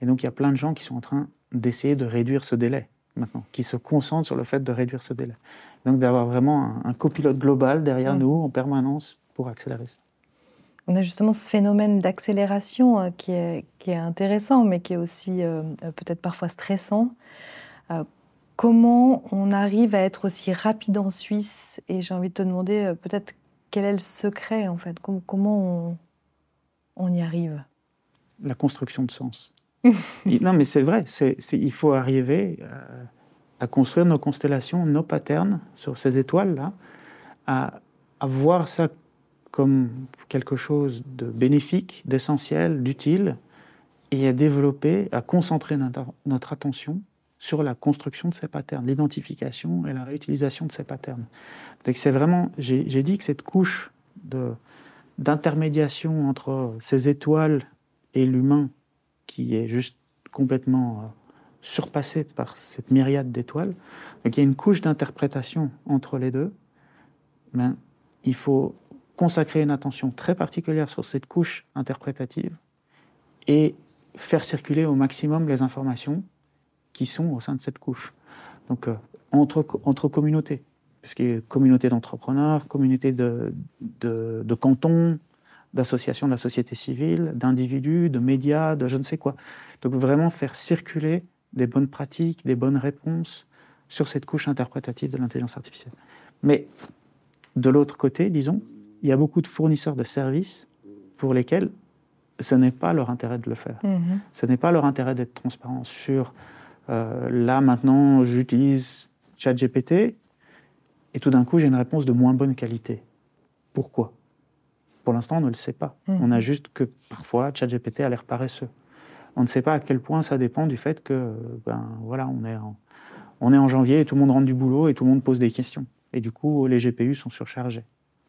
Speaker 2: Et donc il y a plein de gens qui sont en train d'essayer de réduire ce délai maintenant, qui se concentrent sur le fait de réduire ce délai. Donc d'avoir vraiment un, copilote global derrière nous en permanence pour accélérer ça.
Speaker 1: On a justement ce phénomène d'accélération euh, qui, est, qui est intéressant, mais qui est aussi euh, peut-être parfois stressant. Euh, Comment on arrive à être aussi rapide en Suisse Et j'ai envie de te demander euh, peut-être quel est le secret en fait? Comment on, y arrive?
Speaker 2: La construction de sens. *laughs* non, mais c'est vrai. il faut arriver euh, à, construire nos constellations, nos patterns sur ces étoiles-là, à, voir ça comme quelque chose de bénéfique, d'essentiel, d'utile, et à développer, à concentrer notre attention sur la construction de ces patterns, l'identification et la réutilisation de ces patterns. Donc c'est vraiment, j'ai dit que cette couche d'intermédiation entre ces étoiles et l'humain, qui est juste complètement euh, surpassé par cette myriade d'étoiles, donc il y a une couche d'interprétation entre les deux, mais il faut consacrer une attention très particulière sur cette couche interprétative et faire circuler au maximum les informations qui sont au sein de cette couche. Donc, euh, entre, entre communautés, parce qu'il y a communauté d'entrepreneurs, communauté de, de, cantons, d'associations de la société civile, d'individus, de médias, de je ne sais quoi. Donc, vraiment faire circuler des bonnes pratiques, des bonnes réponses sur cette couche interprétative de l'intelligence artificielle. Mais de l'autre côté, disons, il y a beaucoup de fournisseurs de services pour lesquels ce n'est pas leur intérêt de le faire. Mm-hmm. Ce n'est pas leur intérêt d'être transparent sur euh, là, maintenant, j'utilise ChatGPT et tout d'un coup, j'ai une réponse de moins bonne qualité. Pourquoi? Pour l'instant, on ne le sait pas.
Speaker 1: Mhm.
Speaker 2: On a juste que parfois, ChatGPT a l'air paresseux. On ne sait pas à quel point ça dépend du fait que, ben voilà, on est en, on est en janvier et tout le monde rentre du boulot et tout le monde pose des questions. Et du coup, les GPU sont surchargés.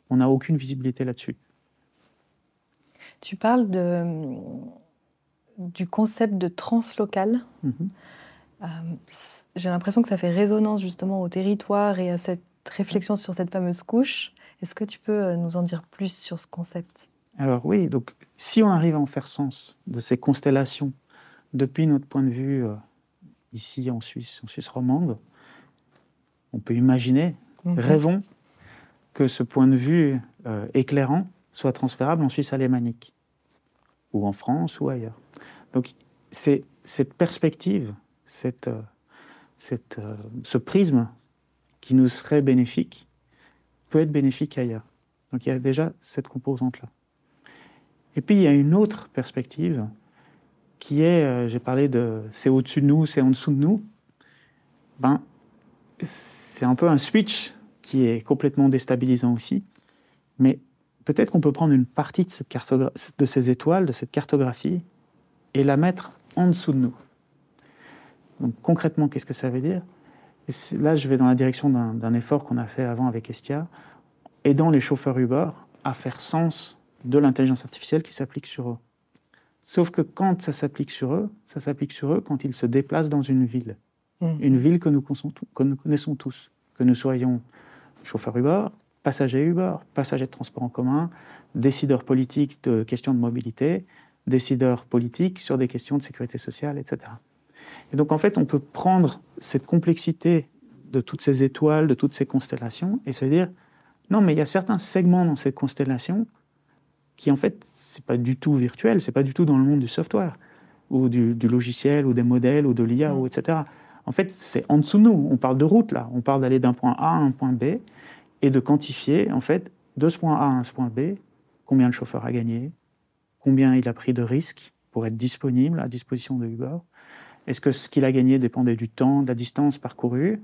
Speaker 2: On n'a aucune visibilité là-dessus.
Speaker 1: Tu parles de, du concept de translocal.
Speaker 2: Mhm.
Speaker 1: Euh, J'ai l'impression que ça fait résonance justement au territoire et à cette réflexion sur cette fameuse couche. Est-ce que tu peux euh, nous en dire plus sur ce concept?
Speaker 2: Alors oui, donc si on arrive à en faire sens de ces constellations depuis notre point de vue euh, ici en Suisse, en Suisse romande, on peut imaginer,
Speaker 1: Mhm.
Speaker 2: rêvons que ce point de vue euh, éclairant soit transférable en Suisse alémanique, ou en France, ou ailleurs. Donc c'est cette perspective, cette, euh, cette, euh, ce prisme qui nous serait bénéfique, peut être bénéfique ailleurs. Donc il y a déjà cette composante-là. Et puis il y a une autre perspective qui est, euh, j'ai parlé de c'est au-dessus de nous, c'est en dessous de nous. Ben, c'est un peu un switch qui est complètement déstabilisant aussi. Mais peut-être qu'on peut prendre une partie de, cette de ces étoiles, de cette cartographie, et la mettre en dessous de nous. Donc concrètement, qu'est-ce que ça veut dire? Et Là, je vais dans la direction d'un effort qu'on a fait avant avec Estia, aidant les chauffeurs Uber à faire sens de l'intelligence artificielle qui s'applique sur eux. Sauf que quand ça s'applique sur eux, ça s'applique sur eux quand ils se déplacent dans une ville.
Speaker 1: Mhm.
Speaker 2: Une ville que nous, que nous connaissons tous. Que nous soyons chauffeurs Uber, passagers Uber, passagers de transport en commun, décideurs politiques de questions de mobilité, décideurs politiques sur des questions de sécurité sociale, etc. Et donc en fait, on peut prendre cette complexité de toutes ces étoiles, de toutes ces constellations, et se dire, non, mais il y a certains segments dans ces constellations qui en fait, c'est pas du tout virtuel, c'est pas du tout dans le monde du software, ou du, du logiciel, ou des modèles, ou de l'IA,
Speaker 1: Mm.
Speaker 2: ou etc. En fait, c'est en dessous de nous. On parle de route là. On parle d'aller d'un point A à un point B et de quantifier, en fait, de ce point A à ce point B, combien le chauffeur a gagné, combien il a pris de risques pour être disponible à disposition de Uber. Est-ce que ce qu'il a gagné dépendait du temps, de la distance parcourue?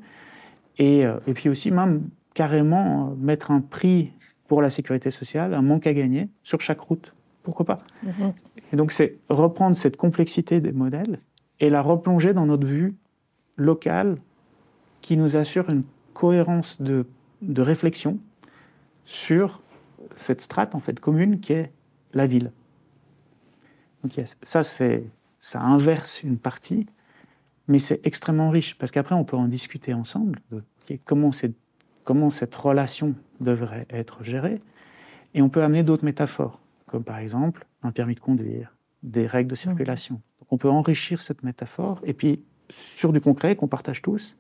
Speaker 2: Et, euh, et puis aussi, même carrément, euh, mettre un prix pour la sécurité sociale, un manque à gagner sur chaque route. Pourquoi pas?
Speaker 1: Mhm.
Speaker 2: et donc, c'est reprendre cette complexité des modèles et la replonger dans notre vue locale qui nous assure une cohérence de, de réflexion sur cette strate en fait commune qui est la ville. Donc, yes, ça, c'est, ça inverse une partie, mais c'est extrêmement riche parce qu'après, on peut en discuter ensemble de comment, cette relation devrait être gérée et on peut amener d'autres métaphores, comme par exemple un permis de conduire, des règles de circulation. Donc on peut enrichir cette métaphore et puis sur du concret qu'on partage tous,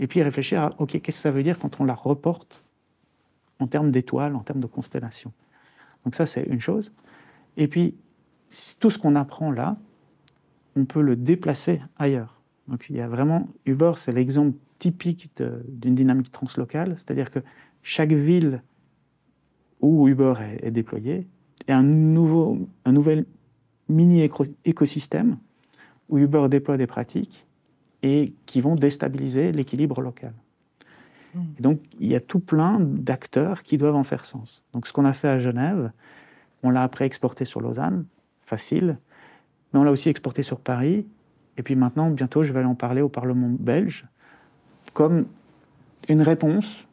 Speaker 2: et puis réfléchir à OK, qu'est-ce que ça veut dire quand on la reporte en termes d'étoiles, en termes de constellations. Donc ça, c'est une chose. Et puis, tout ce qu'on apprend là, on peut le déplacer ailleurs. Donc il y a vraiment, Uber, c'est l'exemple typique d'une dynamique translocale, c'est-à-dire que chaque ville où Uber est, est déployé est un, nouveau, un nouvel mini-écosystème où Uber déploie des pratiques et qui vont déstabiliser l'équilibre local.
Speaker 1: Mm.
Speaker 2: Et donc, il y a tout plein d'acteurs qui doivent en faire sens. Donc, ce qu'on a fait à Genève, on l'a après exporté sur Lausanne, facile, mais on l'a aussi exporté sur Paris. Et puis maintenant, bientôt, je vais aller en parler au Parlement belge comme une réponse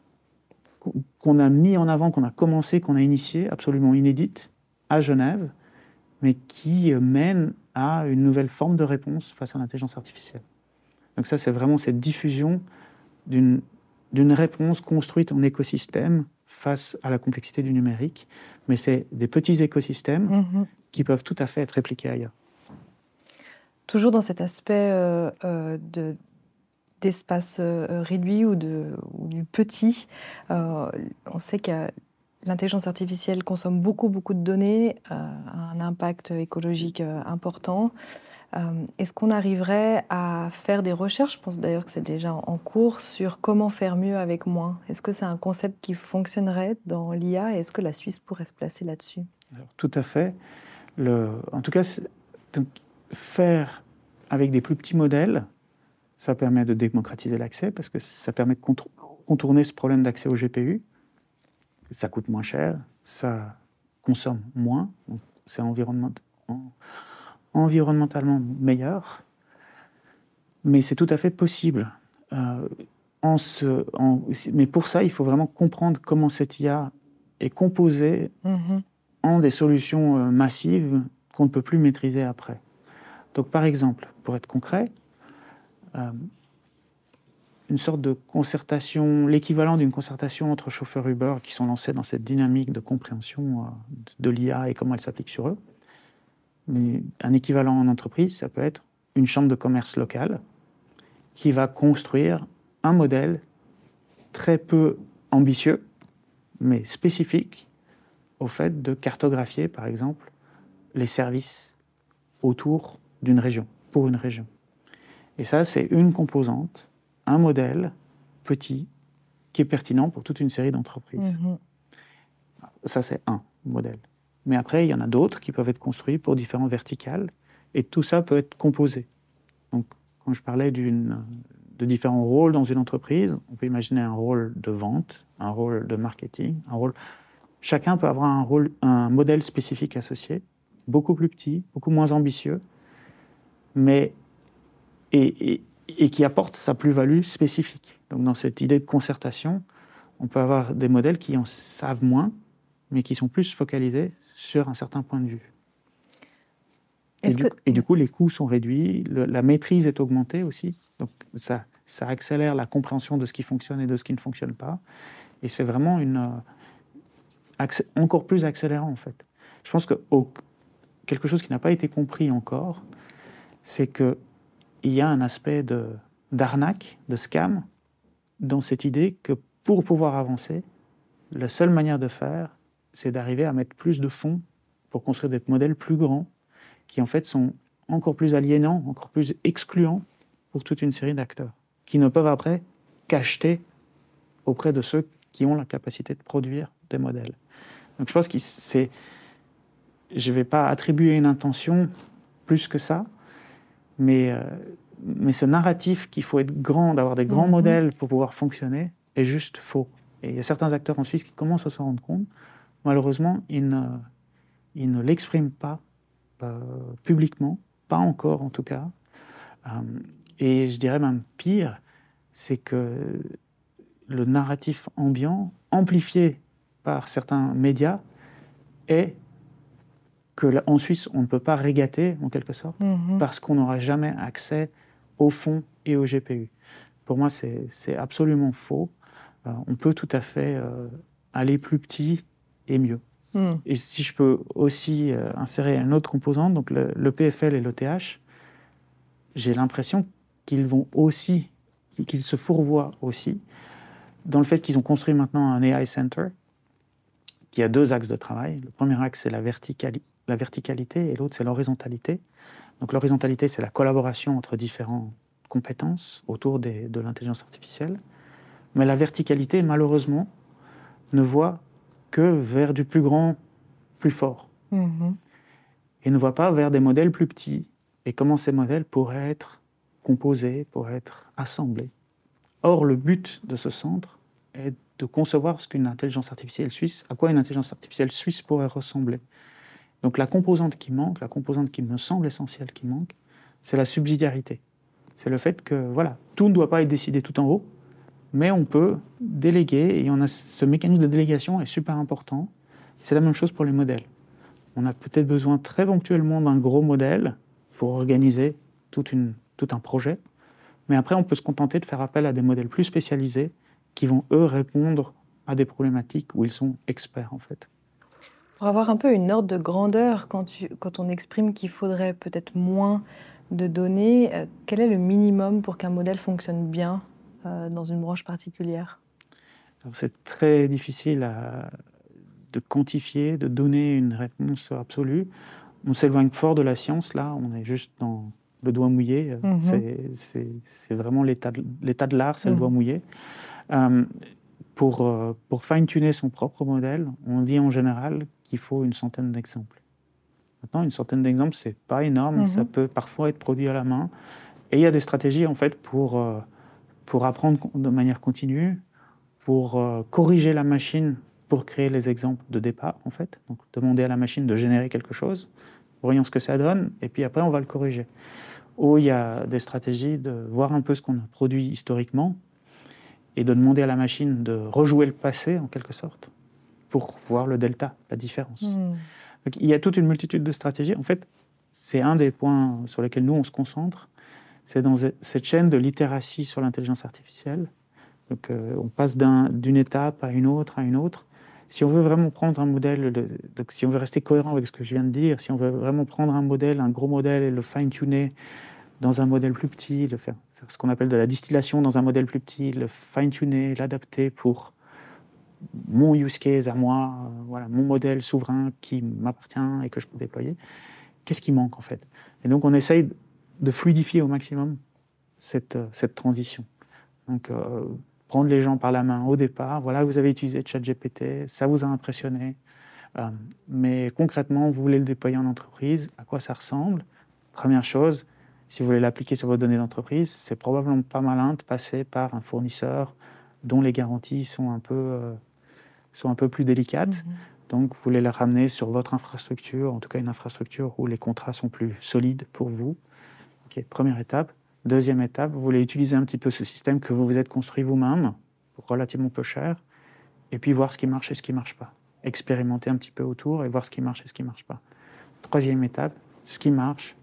Speaker 2: qu'on- a mis en avant, qu'on a commencé, qu'on a initié, absolument inédite, à Genève, mais qui mène à une nouvelle forme de réponse face à l'intelligence artificielle. Donc ça, c'est vraiment cette diffusion d'une réponse construite en écosystème face à la complexité du numérique, mais c'est des petits écosystèmes
Speaker 1: Mhm.
Speaker 2: qui peuvent tout à fait être répliqués ailleurs.
Speaker 1: Toujours dans cet aspect euh, euh, de d'espace euh, réduit ou, du petit, on sait que l'intelligence artificielle consomme beaucoup, beaucoup de données, a un impact écologique important. Est-ce qu'on arriverait à faire des recherches, je pense d'ailleurs que c'est déjà en cours, sur comment faire mieux avec moins Est-ce que c'est un concept qui fonctionnerait dans l'IA et est-ce que la Suisse pourrait se placer là-dessus?
Speaker 2: Tout à fait. En tout cas, faire avec des plus petits modèles, ça permet de démocratiser l'accès parce que ça permet de contour- contourner ce problème d'accès au GPU. Ça coûte moins cher, ça consomment moins, c'est environnementalement meilleur, mais c'est tout à fait possible. Euh, en mais pour ça, il faut vraiment comprendre comment cette IA est composée mm-hmm. en des solutions euh, massives qu'on ne peut plus maîtriser après. Donc, par exemple, pour être concret, euh, une sorte de concertation, l'équivalent d'une concertation entre chauffeurs Uber qui sont lancés dans cette dynamique de compréhension euh, de l'IA et comment elle s'applique sur eux. Un équivalent en entreprise, ça peut être une chambre de commerce locale qui va construire un modèle très peu ambitieux, mais spécifique au fait de cartographier, par exemple, les services autour d'une région, pour une région. Et ça, c'est une composante, un modèle petit qui est pertinent pour toute une série d'entreprises. Mhm. Ça, c'est un modèle. Mais après, il y en a d'autres qui peuvent être construits pour différents verticales, et tout ça peut être composé. Donc, quand je parlais d'une de différents rôles dans une entreprise. On peut imaginer un rôle de vente, un rôle de marketing, un rôle. Chacun peut avoir un rôle, un modèle spécifique associé, beaucoup plus petit, beaucoup moins ambitieux, mais et, et, qui apporte sa plus-value spécifique. Donc dans cette idée de concertation, on peut avoir des modèles qui en savent moins, mais qui sont plus focalisés sur un certain point de vue. Et du, et du, coup, les coûts sont réduits, la maîtrise est augmentée aussi. Donc ça, ça accélère la compréhension de ce qui fonctionne et de ce qui ne fonctionne pas. Et c'est vraiment une, euh, encore plus accélérant, en fait. Je pense que quelque chose qui n'a pas été compris encore, c'est qu'il y a un aspect d'arnaque, de, scam, dans cette idée que pour pouvoir avancer, la seule manière de faire, c'est d'arriver à mettre plus de fonds pour construire des modèles plus grands, qui en fait sont encore plus aliénants, encore plus excluants pour toute une série d'acteurs qui ne peuvent après qu'acheter auprès de ceux qui ont la capacité de produire des modèles. Donc je pense que c'est, je ne vais pas attribuer une intention plus que ça, mais, euh, mais ce narratif qu'il faut être grand, d'avoir des grands mhm. modèles pour pouvoir fonctionner, est juste faux. Et il y a certains acteurs en Suisse qui commencent à s'en rendre compte. Malheureusement, ils ne, ils ne l'expriment pas euh, publiquement, pas encore en tout cas. Euh, et je dirais même pire, c'est que le narratif ambiant, amplifié par certains médias, est que en Suisse, on ne peut pas régater, en quelque sorte, mhm. parce qu'on n'aura jamais accès au fond et au GPU. Pour moi, c'est absolument faux. Euh, on peut tout à fait euh, aller plus petit et mieux. Mhm. Et si je peux aussi euh, insérer une autre composante, donc le, le PFL et l'ETH, j'ai l'impression qu'ils vont aussi, qu'ils se fourvoient aussi dans le fait qu'ils ont construit maintenant un AI Center qui a deux axes de travail. Le premier axe, c'est la, la verticalité et l'autre, c'est l'horizontalité. Donc l'horizontalité, c'est la collaboration entre différentes compétences autour de l'intelligence artificielle. Mais la verticalité, malheureusement, ne voit que vers du plus grand, plus fort. Mm-hmm. Et ne voit pas vers des modèles plus petits et comment ces modèles pourraient être composés, pour être assemblés. Or, le but de ce centre est de concevoir ce qu'une intelligence artificielle suisse, à quoi une intelligence artificielle suisse pourrait ressembler. Donc la composante qui manque, la composante qui me semble essentielle qui manque, c'est la subsidiarité. C'est le fait que voilà, tout ne doit pas être décidé tout en haut, mais on peut déléguer et on a ce mécanisme de délégation est super important. C'est la même chose pour les modèles. On a peut-être besoin très ponctuellement d'un gros modèle pour organiser tout un projet. Mais après, on peut se contenter de faire appel à des modèles plus spécialisés qui vont, eux, répondre à des problématiques où ils sont experts, en fait.
Speaker 1: Pour avoir un peu une ordre de grandeur, quand, tu, quand on exprime qu'il faudrait peut-être moins de données, euh, quel est le minimum pour qu'un modèle fonctionne bien euh, dans une branche particulière?
Speaker 2: C'est très difficile à, de quantifier, de donner une réponse absolue. On s'éloigne fort de la science, là, on est juste dans le doigt mouillé. Mhm. C'est vraiment l'état de, l'art, c'est le mhm. doigt mouillé. Euh, pour, pour fine-tuner son propre modèle, on dit en général qu'il faut une centaine d'exemples. Maintenant, une centaine d'exemples, c'est pas énorme, ça mhm. peut parfois être produit à la main. Et il y a des stratégies en fait pour, pour apprendre de manière continue, pour corriger la machine pour créer les exemples de départ, en fait. Donc, demander à la machine de générer quelque chose, voyons ce que ça donne, et puis après, on va le corriger. Ou il y a des stratégies de voir un peu ce qu'on a produit historiquement et de demander à la machine de rejouer le passé, en quelque sorte, pour voir le delta, la différence. Hmm. il y a toute une multitude de stratégies. En fait, c'est un des points sur lesquels nous, on se concentre. C'est dans cette chaîne de littératie sur l'intelligence artificielle. Donc, euh, on passe d'une étape à une autre, à une autre si on veut vraiment prendre un modèle, donc si on veut rester cohérent avec ce que je viens de dire, si on veut vraiment prendre un modèle, un gros modèle et le fine-tuner dans un modèle plus petit, le faire, ce qu'on appelle de la distillation dans un modèle plus petit, le fine-tuner, l'adapter pour mon use case à moi, euh, voilà, mon modèle souverain qui m'appartient et que je peux déployer, qu'est-ce qui manque en fait? Et donc on essaye de fluidifier au maximum cette, euh, cette transition. Donc, euh, prendre les gens par la main au départ. Voilà, vous avez utilisé ChatGPT, ça vous a impressionné. Mais concrètement, vous voulez le déployer en entreprise, à quoi ça ressemble? Première chose, si vous voulez l'appliquer sur vos données d'entreprise, c'est probablement pas malin de passer par un fournisseur dont les garanties sont un peu, sont un peu plus délicates. Mhm. Donc, vous voulez la ramener sur votre infrastructure, en tout cas une infrastructure où les contrats sont plus solides pour vous. première étape. Deuxième étape, vous voulez utiliser un petit peu ce système que vous vous êtes construit vous-même, pour relativement peu cher, et puis voir ce qui marche et ce qui ne marche pas. Expérimenter un petit peu autour et voir ce qui marche et ce qui ne marche pas. Troisième étape, ce qui marche,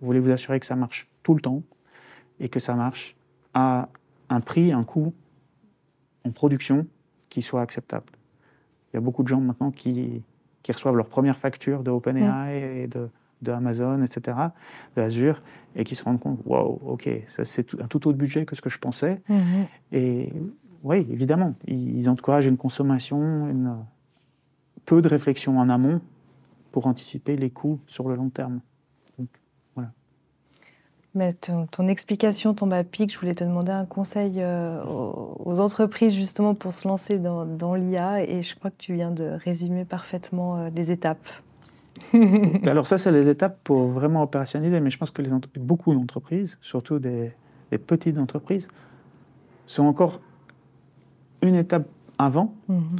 Speaker 2: vous voulez vous assurer que ça marche tout le temps et que ça marche à un prix, un coût en production qui soit acceptable. Il y a beaucoup de gens maintenant qui, qui reçoivent leur première facture de OpenAI et de, de Amazon, etc., de Azure, et qui se rendent compte, wow, ok, ça c'est un tout autre budget que ce que je pensais. Et oui, évidemment, ils encouragent une consommation, une, peu de réflexion en amont pour anticiper les coûts sur le long terme.
Speaker 1: Mais ton, explication tombe à pic. Je voulais te demander un conseil euh, aux, entreprises justement pour se lancer dans, dans l'IA et je crois que tu viens de résumer parfaitement euh, les étapes. *laughs*
Speaker 2: Alors ça, c'est les étapes pour vraiment opérationnaliser, mais je pense que les beaucoup d'entreprises, surtout des, petites entreprises, sont encore une étape avant, mhm.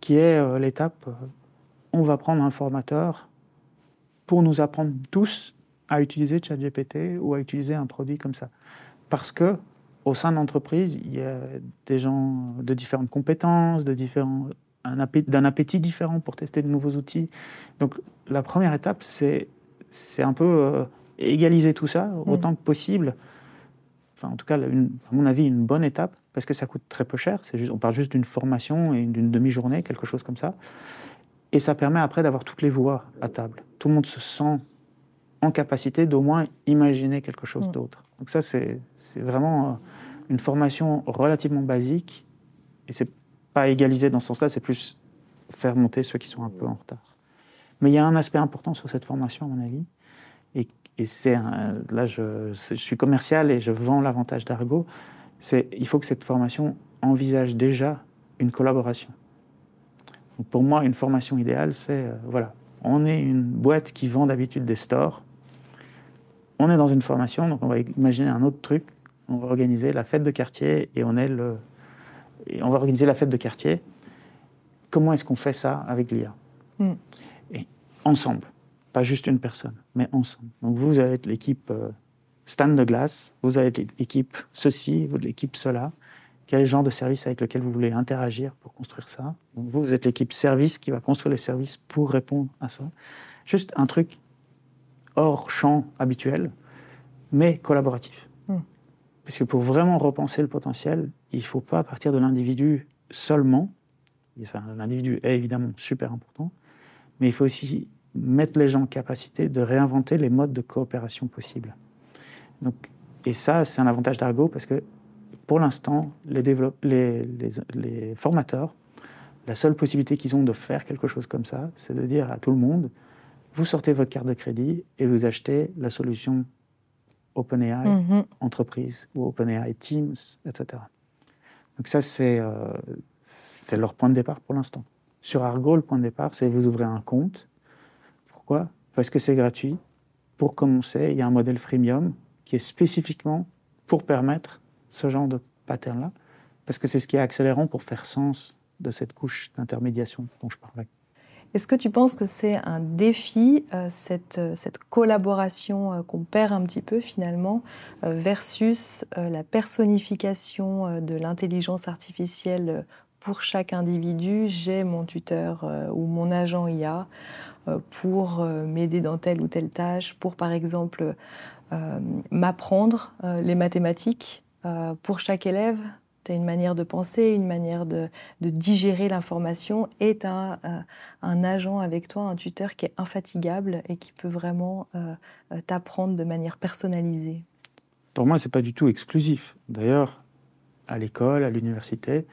Speaker 2: qui est euh, l'étape, on va prendre un formateur pour nous apprendre tous à utiliser ChatGPT ou à utiliser un produit comme ça. Parce que au sein de l'entreprise, il y a des gens de différentes compétences, de différents d'un appétit différent pour tester de nouveaux outils. Donc la première étape, c'est un peu euh, égaliser tout ça mm. autant que possible. Enfin, en tout cas, à mon avis, une bonne étape, parce que ça coûte très peu cher. Juste, on parle juste d'une formation et d'une demi-journée, quelque chose comme ça. Et ça permet après d'avoir toutes les voix à table. Tout le monde se sent en capacité d'au moins imaginer quelque chose mm. d'autre. Donc ça, c'est vraiment euh, une formation relativement basique. Et c'est pas égaliser dans ce sens-là, c'est plus faire monter ceux qui sont un peu en retard. Mais il y a un aspect important sur cette formation, à mon avis, et, c'est là je, je, suis commercial et je vends l'avantage d'Argo, c'est il faut que cette formation envisage déjà une collaboration. pour moi, une formation idéale, c'est euh, voilà, on est une boîte qui vend d'habitude des stores, on est dans une formation, donc on va imaginer un autre truc, on va organiser la fête de quartier et on est le et on va organiser la fête de quartier. Comment est-ce qu'on fait ça avec l'IA mm. Et ensemble, pas juste une personne, mais ensemble. Donc vous, allez être l'équipe euh, stand de glace, vous allez être l'équipe ceci, vous l'équipe cela. Quel genre de service avec lequel vous voulez interagir pour construire ça? Donc vous, vous êtes l'équipe service qui va construire les services pour répondre à ça. Juste un truc hors champ habituel, mais collaboratif. Mm. Parce que pour vraiment repenser le potentiel, il ne faut pas partir de l'individu seulement. Enfin, l'individu est évidemment super important, mais il faut aussi mettre les gens en capacité de réinventer les modes de coopération possibles. Donc, et ça, c'est un avantage d'Argo parce que pour l'instant, les, les, les, formateurs, la seule possibilité qu'ils ont de faire quelque chose comme ça, c'est de dire à tout le monde, vous sortez votre carte de crédit et vous achetez la solution OpenAI mm-hmm. entreprise ou OpenAI Teams, etc. Donc ça, euh, c'est leur point de départ pour l'instant. Sur Argo, le point de départ, c'est vous ouvrez un compte. Pourquoi? Parce que c'est gratuit. Pour commencer, il y a un modèle freemium qui est spécifiquement pour permettre ce genre de pattern-là, parce que c'est ce qui est accélérant pour faire sens de cette couche d'intermédiation dont je parlais.
Speaker 1: Est-ce que tu penses que c'est un défi, euh, cette, euh, cette, collaboration euh, qu'on perd un petit peu finalement, versus la personnification de l'intelligence artificielle pour chaque individu? J'ai mon tuteur ou mon agent IA pour m'aider dans telle ou telle tâche, pour par exemple m'apprendre les mathématiques pour chaque élève tu as une manière de penser, une manière de, digérer l'information, et tu as euh, un agent avec toi, un tuteur qui est infatigable et qui peut vraiment euh, euh, t'apprendre de manière personnalisée.
Speaker 2: Pour moi, ce n'est pas du tout exclusif. D'ailleurs, à l'école, à l'université,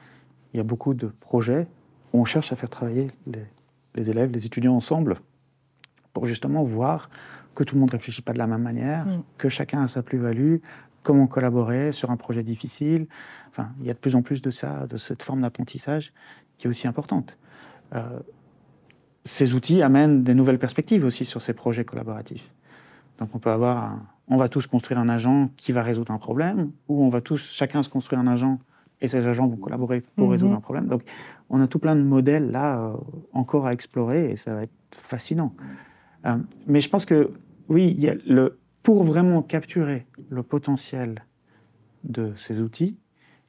Speaker 2: il y a beaucoup de projets où on cherche à faire travailler les, élèves, les étudiants ensemble, pour justement voir que tout le monde ne réfléchit pas de la même manière, mm. que chacun a sa plus-value, comment collaborer sur un projet difficile. Enfin, il y a de plus en plus de ça, de cette forme d'apprentissage qui est aussi importante. Euh, ces outils amènent des nouvelles perspectives aussi sur ces projets collaboratifs. Donc on peut avoir, on va tous construire un agent qui va résoudre un problème, ou on va tous chacun se construire un agent et ces agents vont collaborer pour mhm. résoudre un problème. Donc on a tout plein de modèles là euh, encore à explorer et ça va être fascinant. Euh, mais je pense que oui, il y a le, pour vraiment capturer le potentiel de ces outils,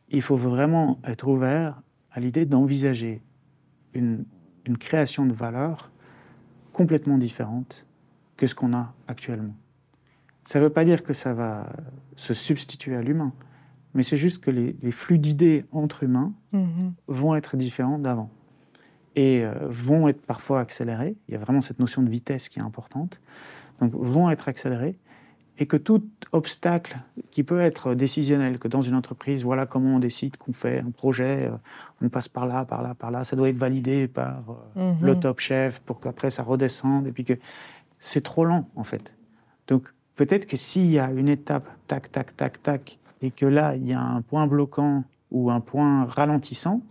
Speaker 2: il faut vraiment être ouvert à l'idée d'envisager une, création de valeur complètement différente que ce qu'on a actuellement. Ça ne veut pas dire que ça va se substituer à l'humain, mais c'est juste que les, flux d'idées entre humains mm-hmm. vont être différents d'avant et euh, vont être parfois accélérés. Il y a vraiment cette notion de vitesse qui est importante. Donc, vont être accélérés et que tout obstacle qui peut être décisionnel, que dans une entreprise, voilà comment on décide qu'on fait un projet, euh, on passe par là, par là, par là, ça doit être validé par euh, mhm. le top chef pour qu'après ça redescende, et puis que c'est trop lent en fait. Donc peut-être que s'il y a une étape, tac, tac, tac, tac, et que là il y a un point bloquant ou un point ralentissant,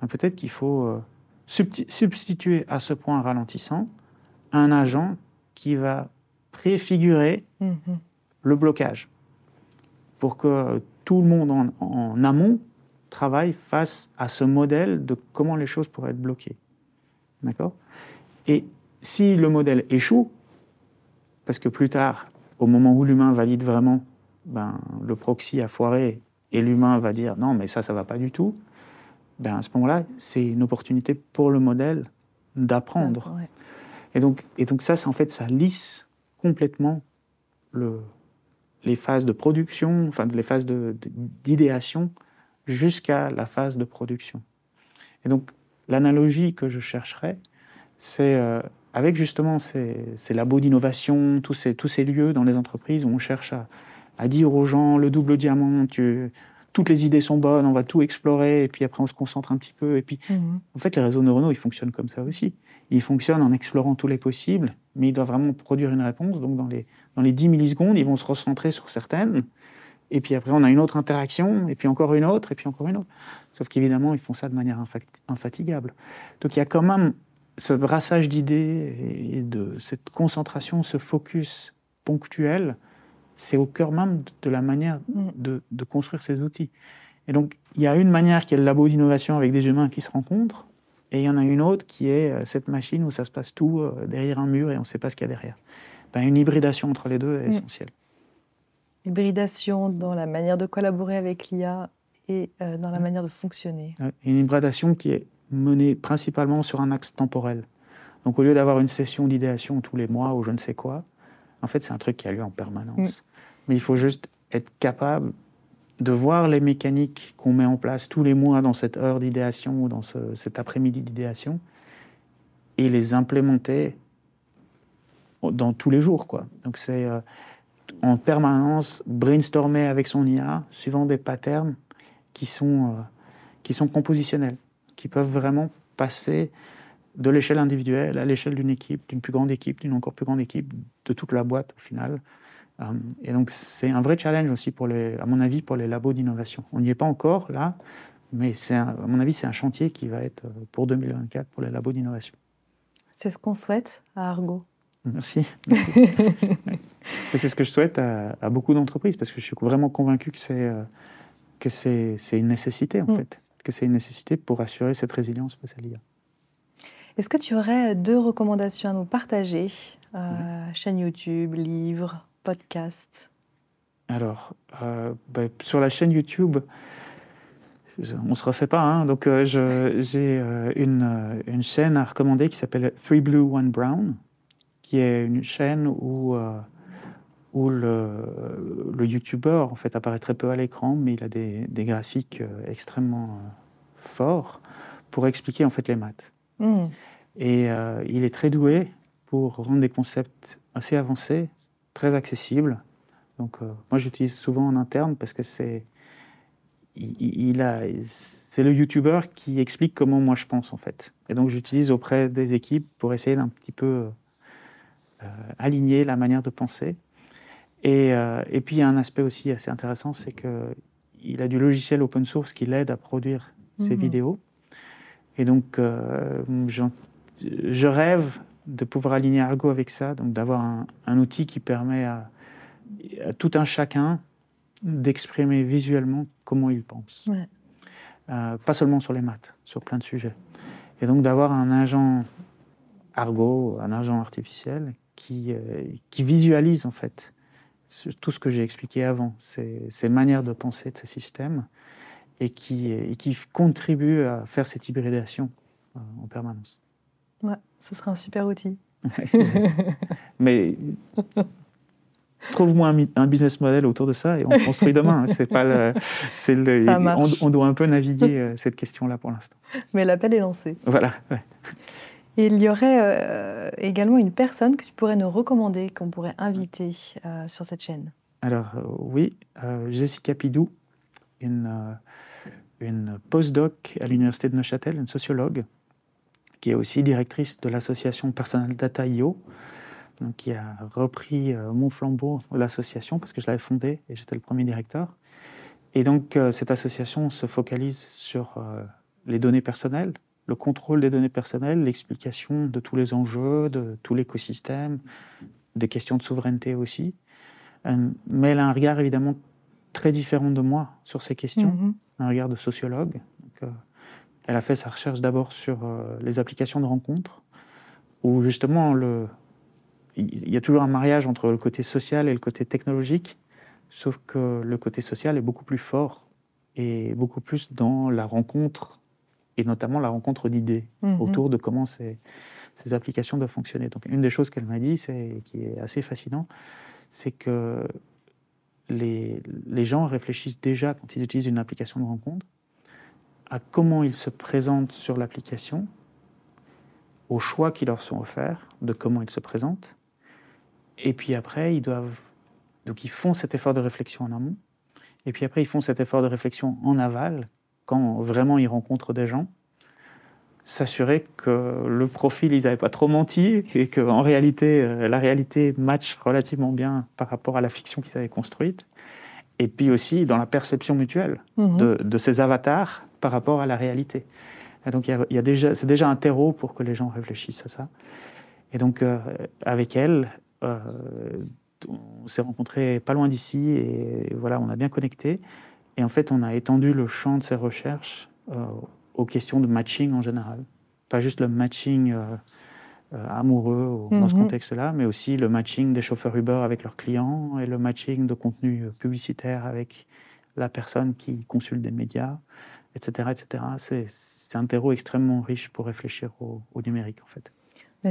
Speaker 2: ben, peut-être qu'il faut euh, substituer à ce point ralentissant un agent qui va préfigurer mhm. le blocage pour que tout le monde en, amont travaille face à ce modèle de comment les choses pourraient être bloquées. D'accord? Et si le modèle échoue, parce que plus tard, au moment où l'humain valide vraiment, ben, le proxy a foiré et l'humain va dire non, mais ça, ça va pas du tout, ben, à ce moment-là, c'est une opportunité pour le modèle d'apprendre. Et, donc, et donc ça, en fait, ça lisse complètement le, les phases de production, enfin les phases d'idéation jusqu'à la phase de production. Et donc l'analogie que je chercherais, c'est euh, avec justement ces, labos d'innovation, tous ces, lieux dans les entreprises où on cherche à, dire aux gens le double diamant, toutes les idées sont bonnes, on va tout explorer, et puis après on se concentre un petit peu. Et puis, mhm. en fait, les réseaux neuronaux, ils fonctionnent comme ça aussi. Ils fonctionnent en explorant tous les possibles, mais ils doivent vraiment produire une réponse. Donc, dans les, dans les 10 millisecondes, ils vont se recentrer sur certaines. Et puis après, on a une autre interaction, et puis encore une autre, et puis encore une autre. Sauf qu'évidemment, ils font ça de manière infatigable. Donc, il y a quand même ce brassage d'idées et de cette concentration, ce focus ponctuel c'est au cœur même de la manière mm. de, construire ces outils. Et donc, il y a une manière qui est le labo d'innovation avec des humains qui se rencontrent, et il y en a une autre qui est euh, cette machine où ça se passe tout euh, derrière un mur et on ne sait pas ce qu'il y a derrière. Ben, une hybridation entre les deux est mm. essentielle.
Speaker 1: Hybridation dans la manière de collaborer avec l'IA et euh, dans la manière de fonctionner.
Speaker 2: Une hybridation qui est menée principalement sur un axe temporel. Donc au lieu d'avoir une session d'idéation tous les mois ou je ne sais quoi, en fait, c'est un truc qui a lieu en permanence. Mm. Mais il faut juste être capable de voir les mécaniques qu'on met en place tous les mois dans cette heure d'idéation ou dans cet après-midi d'idéation et les implémenter dans tous les jours. Quoi. Donc c'est euh, en permanence brainstormer avec son IA suivant des patterns qui sont, euh, qui sont compositionnels, qui peuvent vraiment passer de l'échelle individuelle à l'échelle d'une équipe, d'une plus grande équipe, d'une encore plus grande équipe, de toute la boîte au final. Euh, et donc c'est un vrai challenge aussi, pour les, à mon avis, pour les labos d'innovation. On n'y est pas encore là, mais à mon avis, c'est un chantier qui va être euh, pour 2024 pour les labos d'innovation.
Speaker 1: C'est ce qu'on souhaite à Argo.
Speaker 2: Merci. *laughs* c'est ce que je souhaite à, beaucoup d'entreprises parce que je suis vraiment convaincu que c'est euh, que c'est une nécessité en mm. fait que c'est une nécessité pour assurer cette résilience face à l'IA.
Speaker 1: Est-ce que tu aurais deux recommandations à nous partager euh, Chaîne YouTube, livres, podcasts
Speaker 2: Alors, euh, bah, sur la chaîne YouTube, on ne se refait pas. Hein, donc, euh, j'ai une, une, chaîne à recommander qui s'appelle Three Blue, One Brown, qui est une chaîne où où le, le YouTuber en fait apparaît très peu à l'écran, mais il a des, des graphiques euh, extrêmement euh, forts pour expliquer en fait les maths. Hmm. Et euh, il est très doué pour rendre des concepts assez avancés, très accessibles. Donc moi j'utilise souvent en interne parce que c'est il, a c'est le YouTuber qui explique comment moi je pense en fait. Et donc j'utilise auprès des équipes pour essayer d'un petit peu aligner la manière de penser. Euh, et, puis il y a un aspect aussi assez intéressant, c'est qu'il a du logiciel open source qui l'aide à produire ses mhm. vidéos. Et donc euh, je rêve de pouvoir aligner Argo avec ça, donc d'avoir un, outil qui permet à, tout un chacun d'exprimer visuellement comment il pense. Euh, pas seulement sur les maths, sur plein de sujets. Et donc d'avoir un agent Argo, un agent artificiel qui, qui visualise en fait tout ce que j'ai expliqué avant, ces, manières de penser de ces systèmes, et qui, et qui contribuent à faire cette hybridation euh, en permanence.
Speaker 1: Ouais, ce serait un super outil. *laughs*
Speaker 2: Mais trouve-moi un, business model autour de ça et on construit demain. *laughs* C'est pas le, le on, on, doit un peu naviguer euh, cette question-là pour l'instant.
Speaker 1: Mais l'appel est lancé.
Speaker 2: Voilà.
Speaker 1: Et il y aurait euh, également une personne que tu pourrais nous recommander, qu'on pourrait inviter euh, sur cette chaîne.
Speaker 2: Alors oui, Jessica Pidou, une, une postdoc à l'université de Neuchâtel, une sociologue, qui est aussi directrice de l'association Personal Data IO, donc qui a repris mon flambeau, l'association, parce que je l'avais fondée et j'étais le premier directeur. Et donc cette association se focalise sur les données personnelles, le contrôle des données personnelles, l'explication de tous les enjeux, de tout l'écosystème, des questions de souveraineté aussi. Euh, mais elle a un regard évidemment très différent de moi sur ces questions, mm-hmm. un regard de sociologue. Euh, elle a fait sa recherche d'abord sur euh, les applications de rencontres, où justement le, il y a toujours un mariage entre le côté social et le côté technologique, sauf que le côté social est beaucoup plus fort et beaucoup plus dans la rencontre et notamment la rencontre d'idées mhm. autour de comment ces, ces, applications doivent fonctionner. Donc, une des choses qu'elle m'a dit, c'est, qui est assez fascinant, c'est que les, gens réfléchissent déjà, quand ils utilisent une application de rencontre, à comment ils se présentent sur l'application, aux choix qui leur sont offerts, de comment ils se présentent. Et puis après, ils doivent. Donc, ils font cet effort de réflexion en amont. Et puis après, ils font cet effort de réflexion en aval, quand vraiment ils rencontrent des gens, s'assurer que le profil, ils n'avaient pas trop menti et qu'en réalité, euh, la réalité match relativement bien par rapport à la fiction qu'ils avaient construite. Et puis aussi dans la perception mutuelle mhm. de, ces avatars par rapport à la réalité. Et donc il y a, déjà, c'est déjà un terreau pour que les gens réfléchissent à ça. Et donc euh, avec elle, euh, on s'est rencontrés pas loin d'ici et voilà, on a bien connecté. Et en fait, on a étendu le champ de ces recherches euh, aux questions de matching en général. Pas juste le matching euh, euh, amoureux dans ce mhm. contexte-là, mais aussi le matching des chauffeurs Uber avec leurs clients et le matching de contenu publicitaire avec la personne qui consulte des médias, etc. etc. C'est un terreau extrêmement riche pour réfléchir au, au numérique, en fait.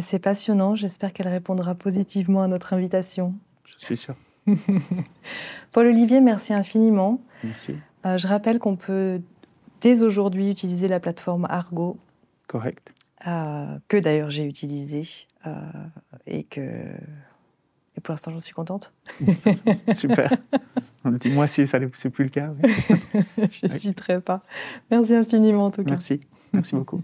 Speaker 1: C'est passionnant. J'espère qu'elle répondra positivement à notre invitation.
Speaker 2: Je suis sûr. *laughs*
Speaker 1: Paul-Olivier, merci infiniment.
Speaker 2: Merci.
Speaker 1: Euh, je rappelle qu'on peut dès aujourd'hui utiliser la plateforme Argo.
Speaker 2: Correct.
Speaker 1: Euh, que d'ailleurs j'ai utilisé euh, et que et pour l'instant j'en suis contente. *laughs*
Speaker 2: Super. Dis-moi si ça n'est plus le cas. *laughs*
Speaker 1: je ne citerai pas. Merci infiniment en tout cas.
Speaker 2: Merci. Merci beaucoup.